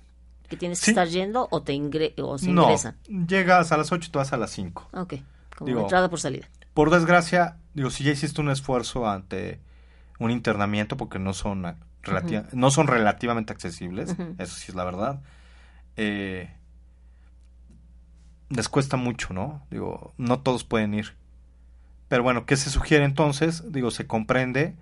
que tienes que estar yendo o te ingre o se no, llegas a las 8 y te vas a las 5. Ok, como entrada por salida. Por desgracia, digo, si ya hiciste un esfuerzo ante un internamiento porque no son, no son relativamente accesibles, eso sí es la verdad, eh, les cuesta mucho, ¿no? Digo, no todos pueden ir. Pero bueno, ¿qué se sugiere entonces? Digo, se comprende,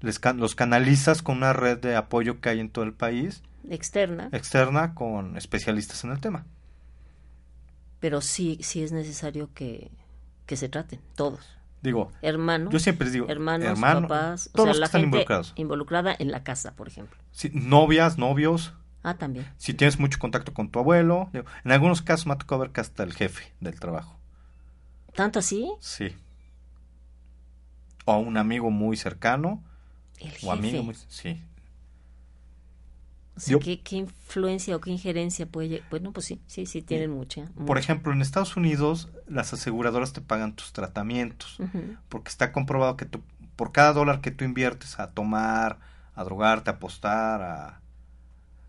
les los canalizas con una red de apoyo que hay en todo el país. Externa. Externa con especialistas en el tema. Pero sí, sí es necesario que, que se traten, todos. Digo, hermanos, yo siempre digo, hermanos, papás, todos o sea, la están gente involucrados. involucrada en la casa, por ejemplo. Sí, novias, novios. Ah, también. Si tienes mucho contacto con tu abuelo, digo, en algunos casos me ha tocado ver que hasta el jefe del trabajo. ¿Tanto así? Sí. O un amigo muy cercano. El o amigo muy, sí. O sea, ¿qué, ¿qué, influencia o qué injerencia puede Bueno, pues sí, sí, sí, tienen mucha, mucha. Por ejemplo, en Estados Unidos las aseguradoras te pagan tus tratamientos, uh -huh. porque está comprobado que tú, por cada dólar que tú inviertes a tomar, a drogarte, a apostar, a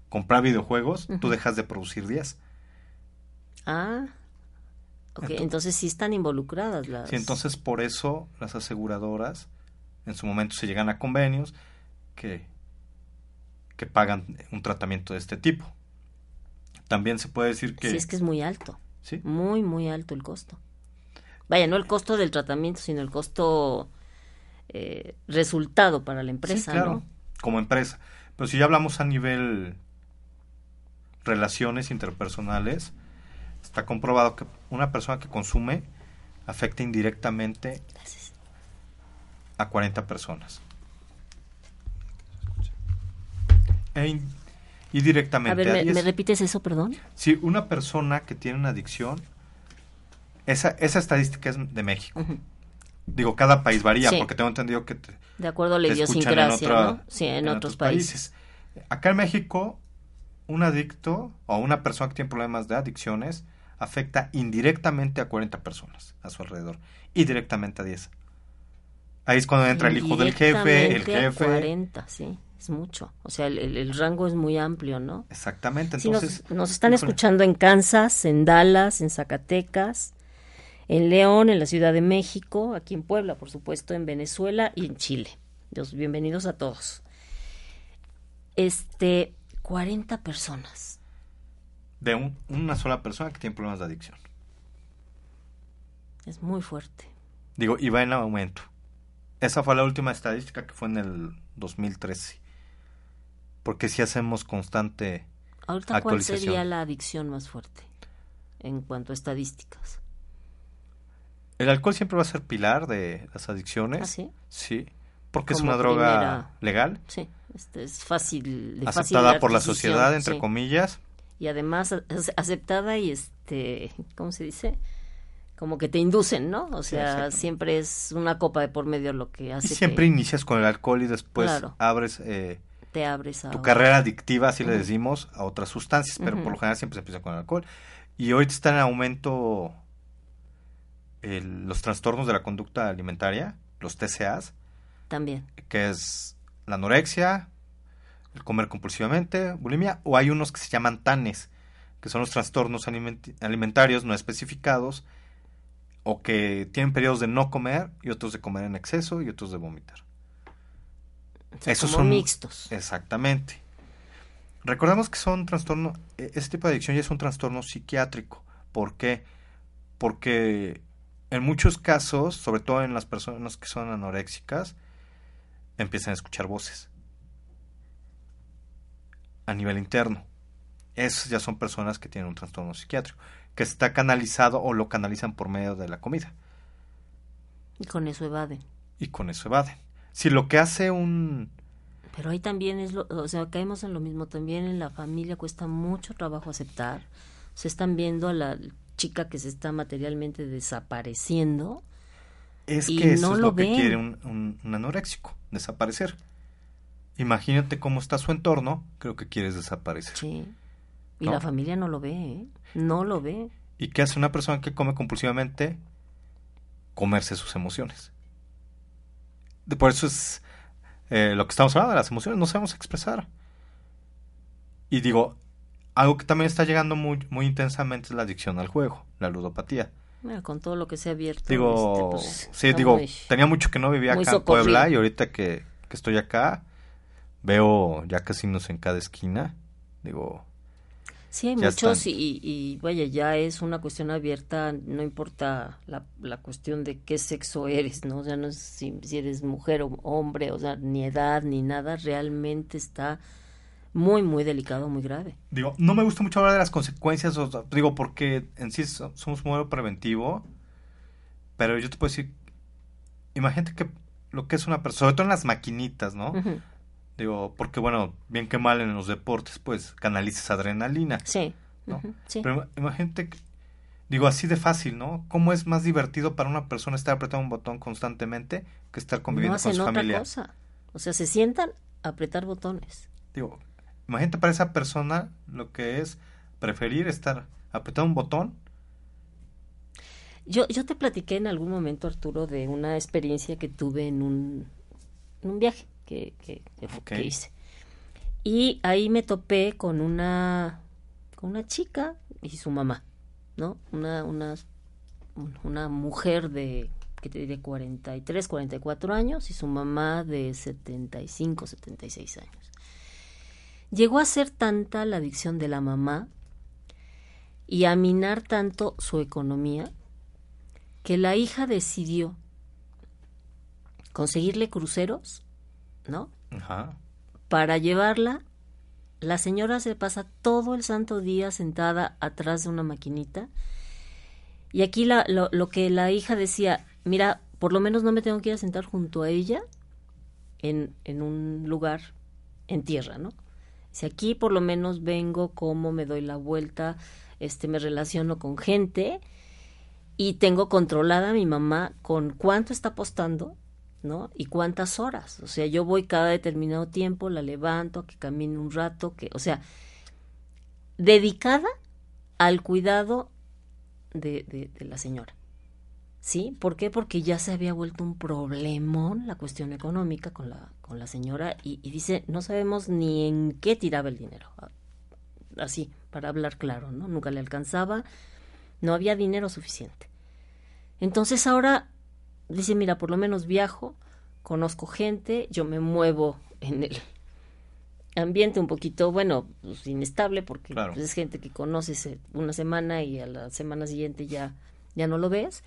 comprar videojuegos, uh -huh. tú dejas de producir 10. Ah, ok, entonces, entonces, sí están involucradas las... Sí, entonces por eso las aseguradoras en su momento se llegan a convenios que que pagan un tratamiento de este tipo. También se puede decir que... Sí, es que es muy alto. Sí. Muy, muy alto el costo. Vaya, no el costo del tratamiento, sino el costo eh, resultado para la empresa. Sí, claro, ¿no? como empresa. Pero si ya hablamos a nivel relaciones interpersonales, está comprobado que una persona que consume afecta indirectamente Gracias. a 40 personas. E y directamente a ver, ¿me, ¿me, repites eso, perdón? Si una persona que tiene una adicción, esa, esa estadística es de México. Uh -huh. Digo, cada país varía, sí. porque tengo entendido que te, De acuerdo a la idiosincrasia, ¿no? Sí, en, en otros, otros países. países. Acá en México, un adicto o una persona que tiene problemas de adicciones afecta indirectamente a 40 personas a su alrededor y directamente a 10. Ahí es cuando entra el hijo del jefe, el jefe. A 40, sí es mucho. O sea, el, el, el, rango es muy amplio, ¿no? Exactamente. Entonces, sí, nos, nos, están escuchando en Kansas, en Dallas, en Zacatecas, en León, en la Ciudad de México, aquí en Puebla, por supuesto, en Venezuela y en Chile. Dios, bienvenidos a todos. Este, 40 personas. De un, una sola persona que tiene problemas de adicción. Es muy fuerte. Digo, y va en aumento. Esa fue la última estadística que fue en el 2013 porque si hacemos constante Ahorita, ¿cuál sería la adicción más fuerte en cuanto a estadísticas? El alcohol siempre va a ser pilar de las adicciones. ¿Ah, sí? Sí, porque es una droga primera... legal. Sí, este es fácil. De aceptada fácil por la sociedad, entre sí. comillas. Y además aceptada y, este, ¿cómo se dice? como que te inducen, ¿no? O sea, sí, siempre es una copa de por medio lo que hace. Y siempre que... inicias con el alcohol y después claro. abres eh, te abres a tu carrera adictiva, así uh -huh. le decimos, a otras sustancias, pero uh -huh. por lo general siempre se empieza con el alcohol. Y ahorita están en aumento el, los trastornos de la conducta alimentaria, los TCAs. También. Que es la anorexia, el comer compulsivamente, bulimia, o hay unos que se llaman TANES, que son los trastornos aliment alimentarios no especificados, o que tienen periodos de no comer y otros de comer en exceso y otros de vomitar. O sea, Esos son mixtos. Exactamente. Recordemos que son trastornos, este tipo de adicción ya es un trastorno psiquiátrico. ¿Por qué? Porque en muchos casos, sobre todo en las personas que son anoréxicas, empiezan a escuchar voces a nivel interno. Esas ya son personas que tienen un trastorno psiquiátrico, que está canalizado o lo canalizan por medio de la comida. Y con eso evaden. Y con eso evaden. Si lo que hace un... Pero ahí también es lo, o sea, caemos en lo mismo, también en la familia cuesta mucho trabajo aceptar. Se están viendo a la chica que se está materialmente desapareciendo. Es y que eso no es lo, lo que ven. quiere un, un, un anoréxico, desaparecer. Imagínate cómo está su entorno, creo que quieres desaparecer. Sí. Y ¿No? la familia no lo ve, ¿eh? No lo ve. ¿Y qué hace una persona que come compulsivamente? Comerse sus emociones. De- Por eso es eh, lo que estamos hablando de las emociones, no sabemos expresar. Y digo, algo que también está llegando muy, muy intensamente es la adicción al juego, la ludopatía. Bueno, con todo lo que se ha abierto. Digo, este, pues, sí, digo, muy- tenía mucho que no vivía acá en. Puebla y ahorita que, que estoy acá, veo ya casinos en cada esquina. Digo, Sí, hay muchos y, vaya, ya es una cuestión abierta, no importa la, la cuestión de qué sexo eres, ¿no? O sea, no es si, eres mujer o hombre, o sea, ni edad ni nada, realmente está muy, muy delicado, muy grave. Digo, no me gusta mucho hablar de las consecuencias, digo, porque en sí somos un modelo preventivo, pero yo te puedo decir, imagínate que lo que es una persona, sobre todo en las maquinitas, ¿no? Digo, porque bueno, bien que mal en los deportes, pues canalizas adrenalina. Sí. ¿no? Pero imagínate, digo, así de fácil, ¿no? ¿Cómo es más divertido para una persona estar apretando un botón constantemente que estar conviviendo con su familia? Cosa. O sea, se sientan a apretar botones. Digo, imagínate para esa persona lo que es preferir estar apretando un botón. Yo, yo te platiqué en algún momento, Arturo, de una experiencia que tuve en un, en un viaje que, que, hice. Y ahí me topé con una, con una chica y su mamá, ¿no? Una, una, una mujer de, que te diré, 43, 44 años y su mamá de 75, 76 años. Llegó a ser tanta la adicción de la mamá y a minar tanto su economía que la hija decidió conseguirle cruceros ¿no? Ajá. Para llevarla, la señora se pasa todo el santo día sentada atrás de una maquinita. Y aquí la, lo, lo, que la hija decía, mira, por lo menos no me tengo que ir a sentar junto a ella en, en un lugar en tierra, ¿no? Si aquí por lo menos vengo, como me doy la vuelta, este, me relaciono con gente y tengo controlada a mi mamá con cuánto está apostando ¿no? Y cuántas horas. O sea, yo voy cada determinado tiempo, la levanto, que camine un rato, que, o sea, dedicada al cuidado de, la señora. ¿Sí? ¿Por qué? Porque ya se había vuelto un problemón la cuestión económica con la, con la señora y, y dice, no sabemos ni en qué tiraba el dinero. Así, para hablar claro, ¿no? Nunca le alcanzaba, no había dinero suficiente. Entonces ahora dice, mira, por lo menos viajo, conozco gente, yo me muevo en el ambiente un poquito, bueno, pues, inestable, porque pues, es gente que conoces una semana y a la semana siguiente ya, ya no lo ves,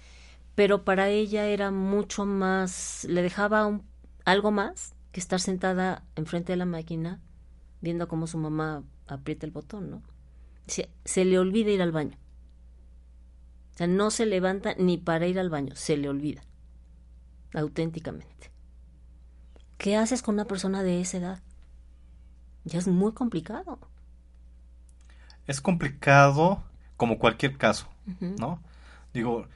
pero para ella era mucho más, le dejaba un, algo más que estar sentada enfrente de la máquina viendo cómo su mamá aprieta el botón, ¿no? Se, se le olvida ir al baño. O sea, no se levanta ni para ir al baño, se le olvida auténticamente. ¿Qué haces con una persona de esa edad? Ya es muy complicado. Es complicado como cualquier caso, ¿no? Digo,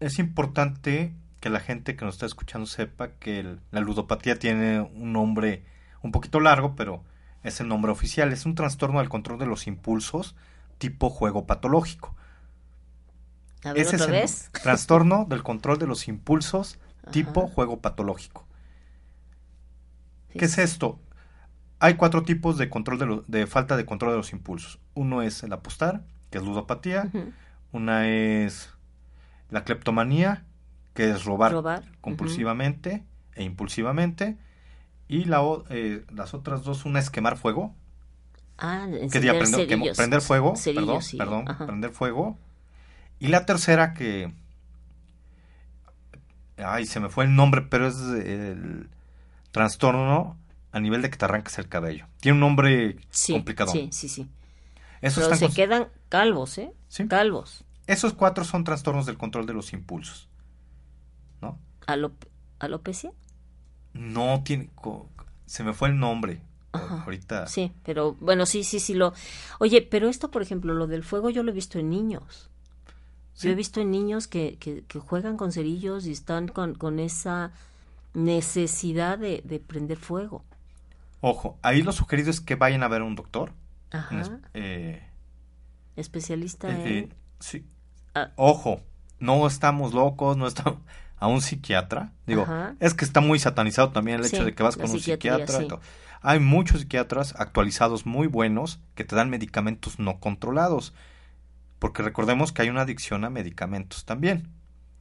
es importante que la gente que nos está escuchando sepa que la ludopatía tiene un nombre un poquito largo, pero es el nombre oficial. Es un trastorno del control de los impulsos tipo juego patológico. Ese es el trastorno del control de los impulsos tipo juego patológico. ¿Qué es esto? Hay cuatro tipos de control de, falta de control de los impulsos. Uno es el apostar, que es ludopatía. Una es la cleptomanía, que es robar, compulsivamente e impulsivamente. Y la, eh, las otras dos, una es quemar fuego. Ah, que, prender fuego, perdón, perdón prender fuego y la tercera que... Ay, se me fue el nombre, pero es el trastorno a nivel de que te arranques el cabello. Tiene un nombre complicado. Sí, sí, sí. Esos se quedan calvos, ¿eh? Sí. Calvos. Esos cuatro son trastornos del control de los impulsos. ¿No? ¿Alopecia? No tiene... Se me fue el nombre. Ahorita. Sí, pero bueno, sí, sí, sí lo. Oye, pero esto, por ejemplo, lo del fuego yo lo he visto en niños. Yo he visto en niños que, que, juegan con cerillos y están con, con esa necesidad de, de, prender fuego. Ojo, ahí lo sugerido es que vayan a ver a un doctor. Ajá. Eh, Especialista eh, en... Eh, sí. Ah. Ojo, no estamos locos, no estamos... A un psiquiatra. Digo, es que está muy satanizado también el hecho de que vas con un psiquiatra. Hay muchos psiquiatras actualizados muy buenos que te dan medicamentos no controlados porque recordemos que hay una adicción a medicamentos también.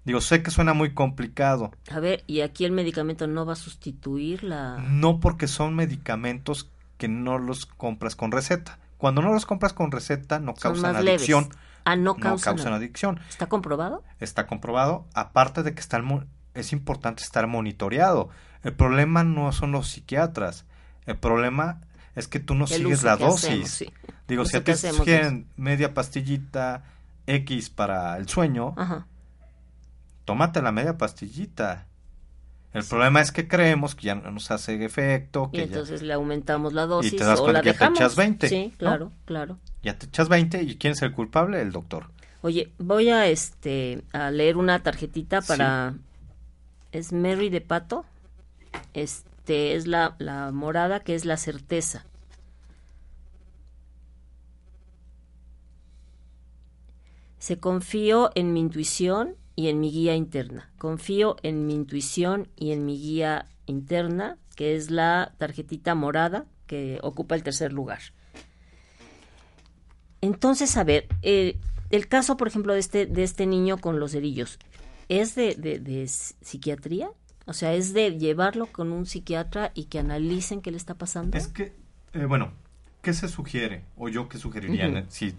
Digo, sé que suena muy complicado. A ver, ¿y aquí el medicamento no va a sustituir la...? No, porque son medicamentos que no los compras con receta. Cuando no los compras con receta, no causan adicción. Ah, no causan, adicción. ¿Está comprobado? Está comprobado. Aparte de que está es importante estar monitoreado. El problema no son los psiquiatras. El problema es que tú no sigues la dosis. Digo, si a ti te media pastillita X para el sueño, tómate la media pastillita. El problema es que creemos que ya no nos hace efecto. Que y entonces le aumentamos la dosis y te das o la que te echas 20. Sí, claro, claro. Ya te echas 20 y ¿quién es el culpable? El doctor. Oye, voy a este a leer una tarjetita para es Mary de Pato. Este es la, la morada que es la certeza. Se confío en mi intuición y en mi guía interna. Confío en mi intuición y en mi guía interna, que es la tarjetita morada que ocupa el tercer lugar. Entonces, a ver, eh, el caso, por ejemplo, de este, de este niño con los cerillos, ¿es de, de, psiquiatría? O sea, ¿es de llevarlo con un psiquiatra y que analicen qué le está pasando? Es que, eh, bueno, ¿qué se sugiere? O yo qué sugeriría si,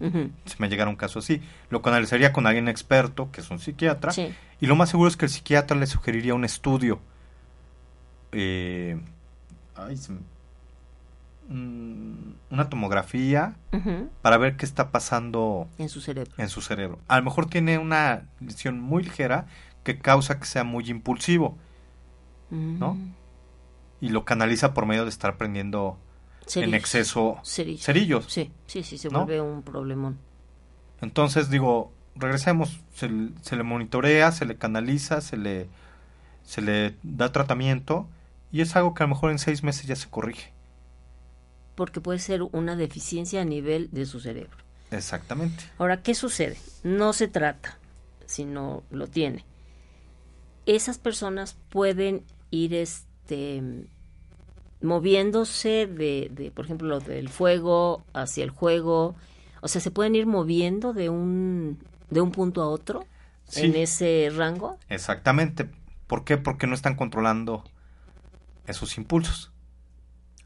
me llegara un caso así. Lo canalizaría con alguien experto, que es un psiquiatra, y lo más seguro es que el psiquiatra le sugeriría un estudio. Eh, mm, una tomografía para ver qué está pasando en su cerebro. En su cerebro. A lo mejor tiene una lesión muy ligera que causa que sea muy impulsivo, ¿no? Mm. Y lo canaliza por medio de estar prendiendo en exceso cerillos. Sí, sí, sí, se vuelve un problemón. Entonces, digo, regresemos, se, le monitorea, se le canaliza, se le, se le da tratamiento y es algo que a lo mejor en seis meses ya se corrige. Porque puede ser una deficiencia a nivel de su cerebro. Exactamente. Ahora, ¿qué sucede? No se trata, sino lo tiene. Esas personas pueden ir este moviéndose de, de, por ejemplo, del fuego hacia el juego. O sea, ¿se pueden ir moviendo de un, de un punto a otro en ese rango? Exactamente. ¿Por qué? Porque no están controlando esos impulsos.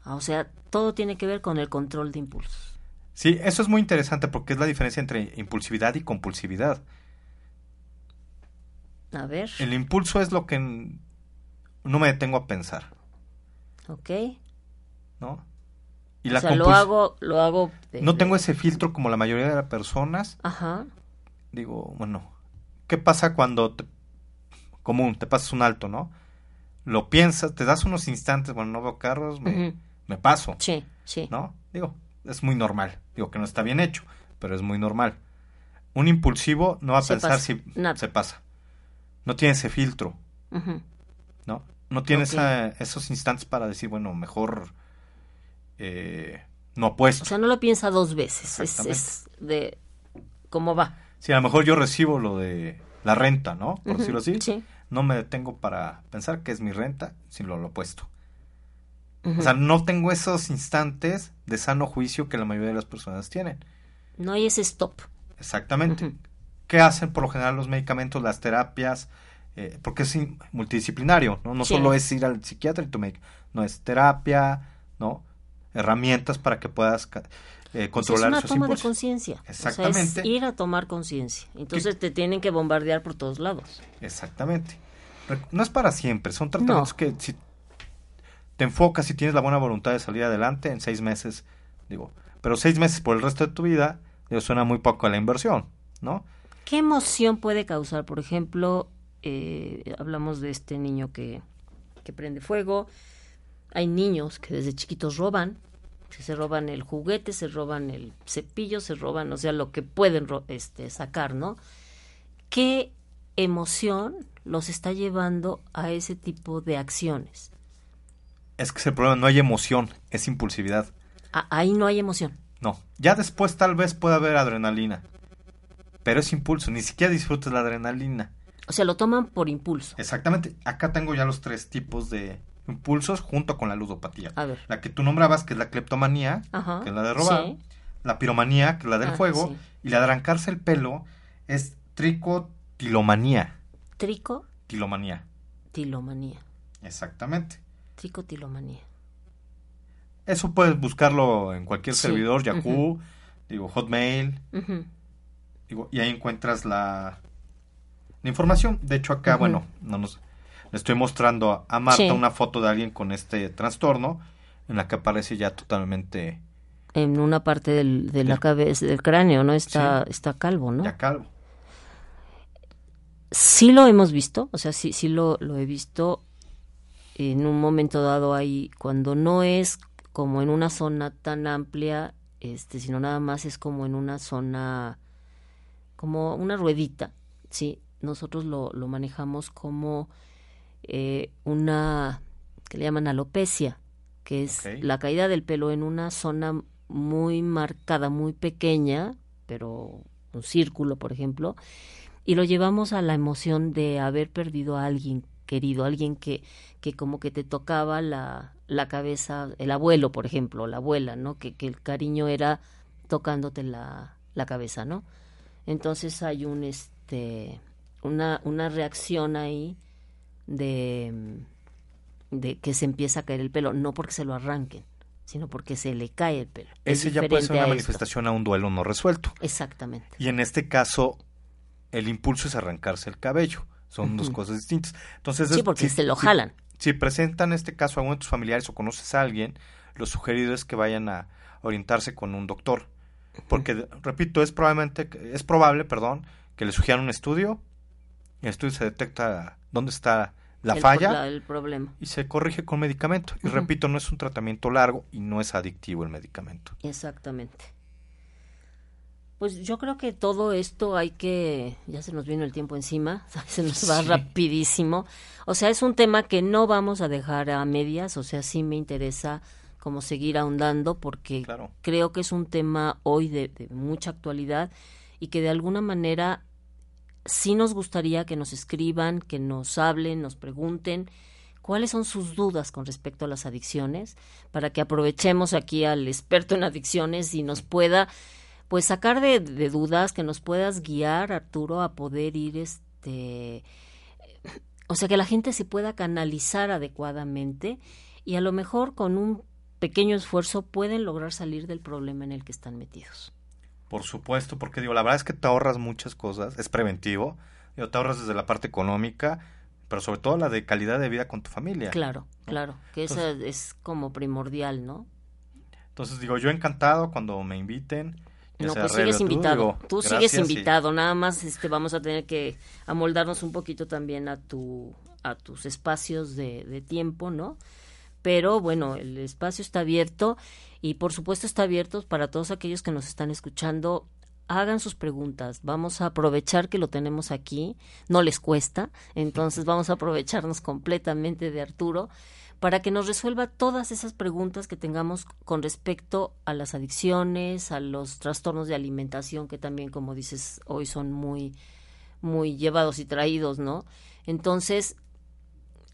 Ah, o sea, todo tiene que ver con el control de impulsos. Sí, eso es muy interesante porque es la diferencia entre impulsividad y compulsividad. A ver. El impulso es lo que no me detengo a pensar. Ok. ¿No? Y la o sea, lo hago, lo hago. no tengo ese filtro como la mayoría de las personas. Ajá. Digo, bueno, ¿qué pasa cuando te, común te pasas un alto, no? Lo piensas, te das unos instantes, bueno, no veo carros, me, me paso. Sí, sí. ¿No? Digo, es muy normal. Digo que no está bien hecho, pero es muy normal. Un impulsivo no va a pensar si se pasa. No tiene ese filtro. ¿No? No tienes esos instantes para decir, bueno, mejor eh, no apuesto. O sea, no lo piensa dos veces. Es, de cómo va. Sí, a lo mejor yo recibo lo de la renta, ¿no? Por decirlo así. No me detengo para pensar que es mi renta, sino lo opuesto. O sea, no tengo esos instantes de sano juicio que la mayoría de las personas tienen. No hay ese stop. Exactamente. ¿Qué hacen por lo general los medicamentos, las terapias? Eh, porque es multidisciplinario, ¿no? No solo es ir al psiquiatra y tu médico, no es terapia, ¿no? Herramientas para que puedas eh, controlar es una toma de conciencia. Exactamente. es ir a tomar conciencia. Entonces te tienen que bombardear por todos lados. Exactamente. No es para siempre, son tratamientos que si te enfocas y tienes la buena voluntad de salir adelante en seis meses, digo, pero seis meses por el resto de tu vida, digo, suena muy poco a la inversión, ¿no? ¿Qué emoción puede causar, por ejemplo, eh, hablamos de este niño que, que prende fuego. Hay niños que desde chiquitos roban, se roban el juguete, se roban el cepillo, se roban, o sea, lo que pueden este, sacar, ¿no? ¿Qué emoción los está llevando a ese tipo de acciones? Es que ese problema no hay emoción, es impulsividad. Ah, ahí no hay emoción. No, ya después tal vez pueda haber adrenalina, pero es impulso, ni siquiera disfrutas la adrenalina. O sea, lo toman por impulso. Exactamente. Acá tengo ya los tres tipos de impulsos junto con la ludopatía. A ver. La que tú nombrabas, que es la cleptomanía, que es la de robar. La piromanía, que es la del ah, fuego. Y la de arrancarse el pelo es tricotilomanía. ¿Trico? Tilomanía. Tilomanía. Exactamente. Tricotilomanía. Eso puedes buscarlo en cualquier servidor, Yahoo, digo, Hotmail, digo, y ahí encuentras la, la información. De hecho, acá, bueno, no nos, le estoy mostrando a Marta una foto de alguien con este trastorno, en la que aparece ya totalmente... En una parte del, de la cabeza, del cráneo, ¿no? Está, está calvo, ¿no? Ya calvo. Sí lo hemos visto, o sea, sí, sí lo, lo he visto en un momento dado ahí, cuando no es como en una zona tan amplia, este, sino nada más es como en una zona, como una ruedita, sí, nosotros lo, lo manejamos como eh, una que le llaman alopecia, que es la caída del pelo en una zona muy marcada, muy pequeña, pero un círculo, por ejemplo, y lo llevamos a la emoción de haber perdido a alguien querido, alguien que, que como que te tocaba la, la cabeza, el abuelo, por ejemplo, la abuela, ¿no? Que, que el cariño era tocándote la, la cabeza, ¿no? Entonces hay un, este, una, una reacción ahí de, de que se empieza a caer el pelo, no porque se lo arranquen, sino porque se le cae el pelo. Ese ya puede ser una manifestación a un duelo no resuelto. Exactamente. Y en este caso, el impulso es arrancarse el cabello. Son dos cosas distintas. Entonces, sí, porque se lo jalan. Si, presentan este caso a uno de tus familiares o conoces a alguien, lo sugerido es que vayan a orientarse con un doctor. Porque, repito, es probablemente, es probable, perdón, que le sugieran un estudio, y el estudio se detecta dónde está la falla el problema. y se corrige con medicamento. Y repito, no es un tratamiento largo y no es adictivo el medicamento. Exactamente. Pues yo creo que todo esto hay que, ya se nos vino el tiempo encima, se nos va rapidísimo. O sea, es un tema que no vamos a dejar a medias, o sea, sí me interesa como seguir ahondando porque creo que es un tema hoy de, de, mucha actualidad y que de alguna manera sí nos gustaría que nos escriban, que nos hablen, nos pregunten cuáles son sus dudas con respecto a las adicciones, para que aprovechemos aquí al experto en adicciones y nos pueda pues sacar de, dudas, que nos puedas guiar, Arturo, a poder ir este o sea que la gente se pueda canalizar adecuadamente y a lo mejor con un pequeño esfuerzo pueden lograr salir del problema en el que están metidos. Por supuesto, porque digo, la verdad es que te ahorras muchas cosas, es preventivo, digo, te ahorras desde la parte económica, pero sobre todo la de calidad de vida con tu familia. Claro, claro, que eso es como primordial, ¿no? Entonces digo, yo encantado cuando me inviten. No, pues sigues invitado. Tú, sigues invitado, nada más este vamos a tener que amoldarnos un poquito también a tu a tus espacios de, de tiempo, ¿no? Pero bueno, el espacio está abierto y por supuesto está abierto para todos aquellos que nos están escuchando. Hagan sus preguntas, vamos a aprovechar que lo tenemos aquí, no les cuesta, entonces vamos a aprovecharnos completamente de Arturo para que nos resuelva todas esas preguntas que tengamos con respecto a las adicciones, a los trastornos de alimentación que también, como dices, hoy son muy, muy llevados y traídos, ¿no? Entonces,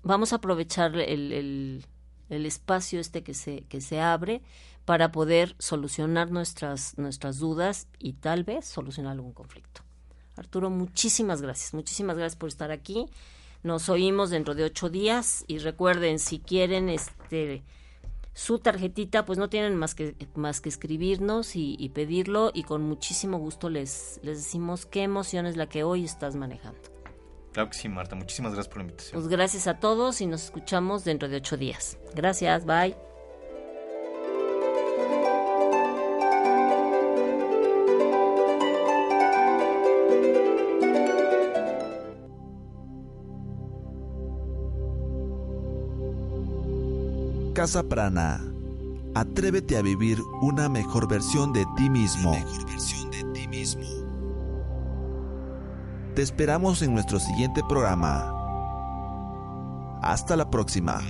vamos a aprovechar el, el, el espacio este que se, que se abre para poder solucionar nuestras, nuestras dudas y tal vez solucionar algún conflicto. Arturo, muchísimas gracias, muchísimas gracias por estar aquí. Nos oímos dentro de ocho días y recuerden, si quieren este su tarjetita, pues no tienen más que, más que escribirnos y, pedirlo y con muchísimo gusto les, les decimos qué emoción es la que hoy estás manejando. Claro que sí, Marta. Muchísimas gracias por la invitación. Pues gracias a todos y nos escuchamos dentro de ocho días. Gracias, bye. Casa Prana. Atrévete a vivir una mejor versión de ti mismo. Mejor versión de ti mismo. Te esperamos en nuestro siguiente programa. Hasta la próxima.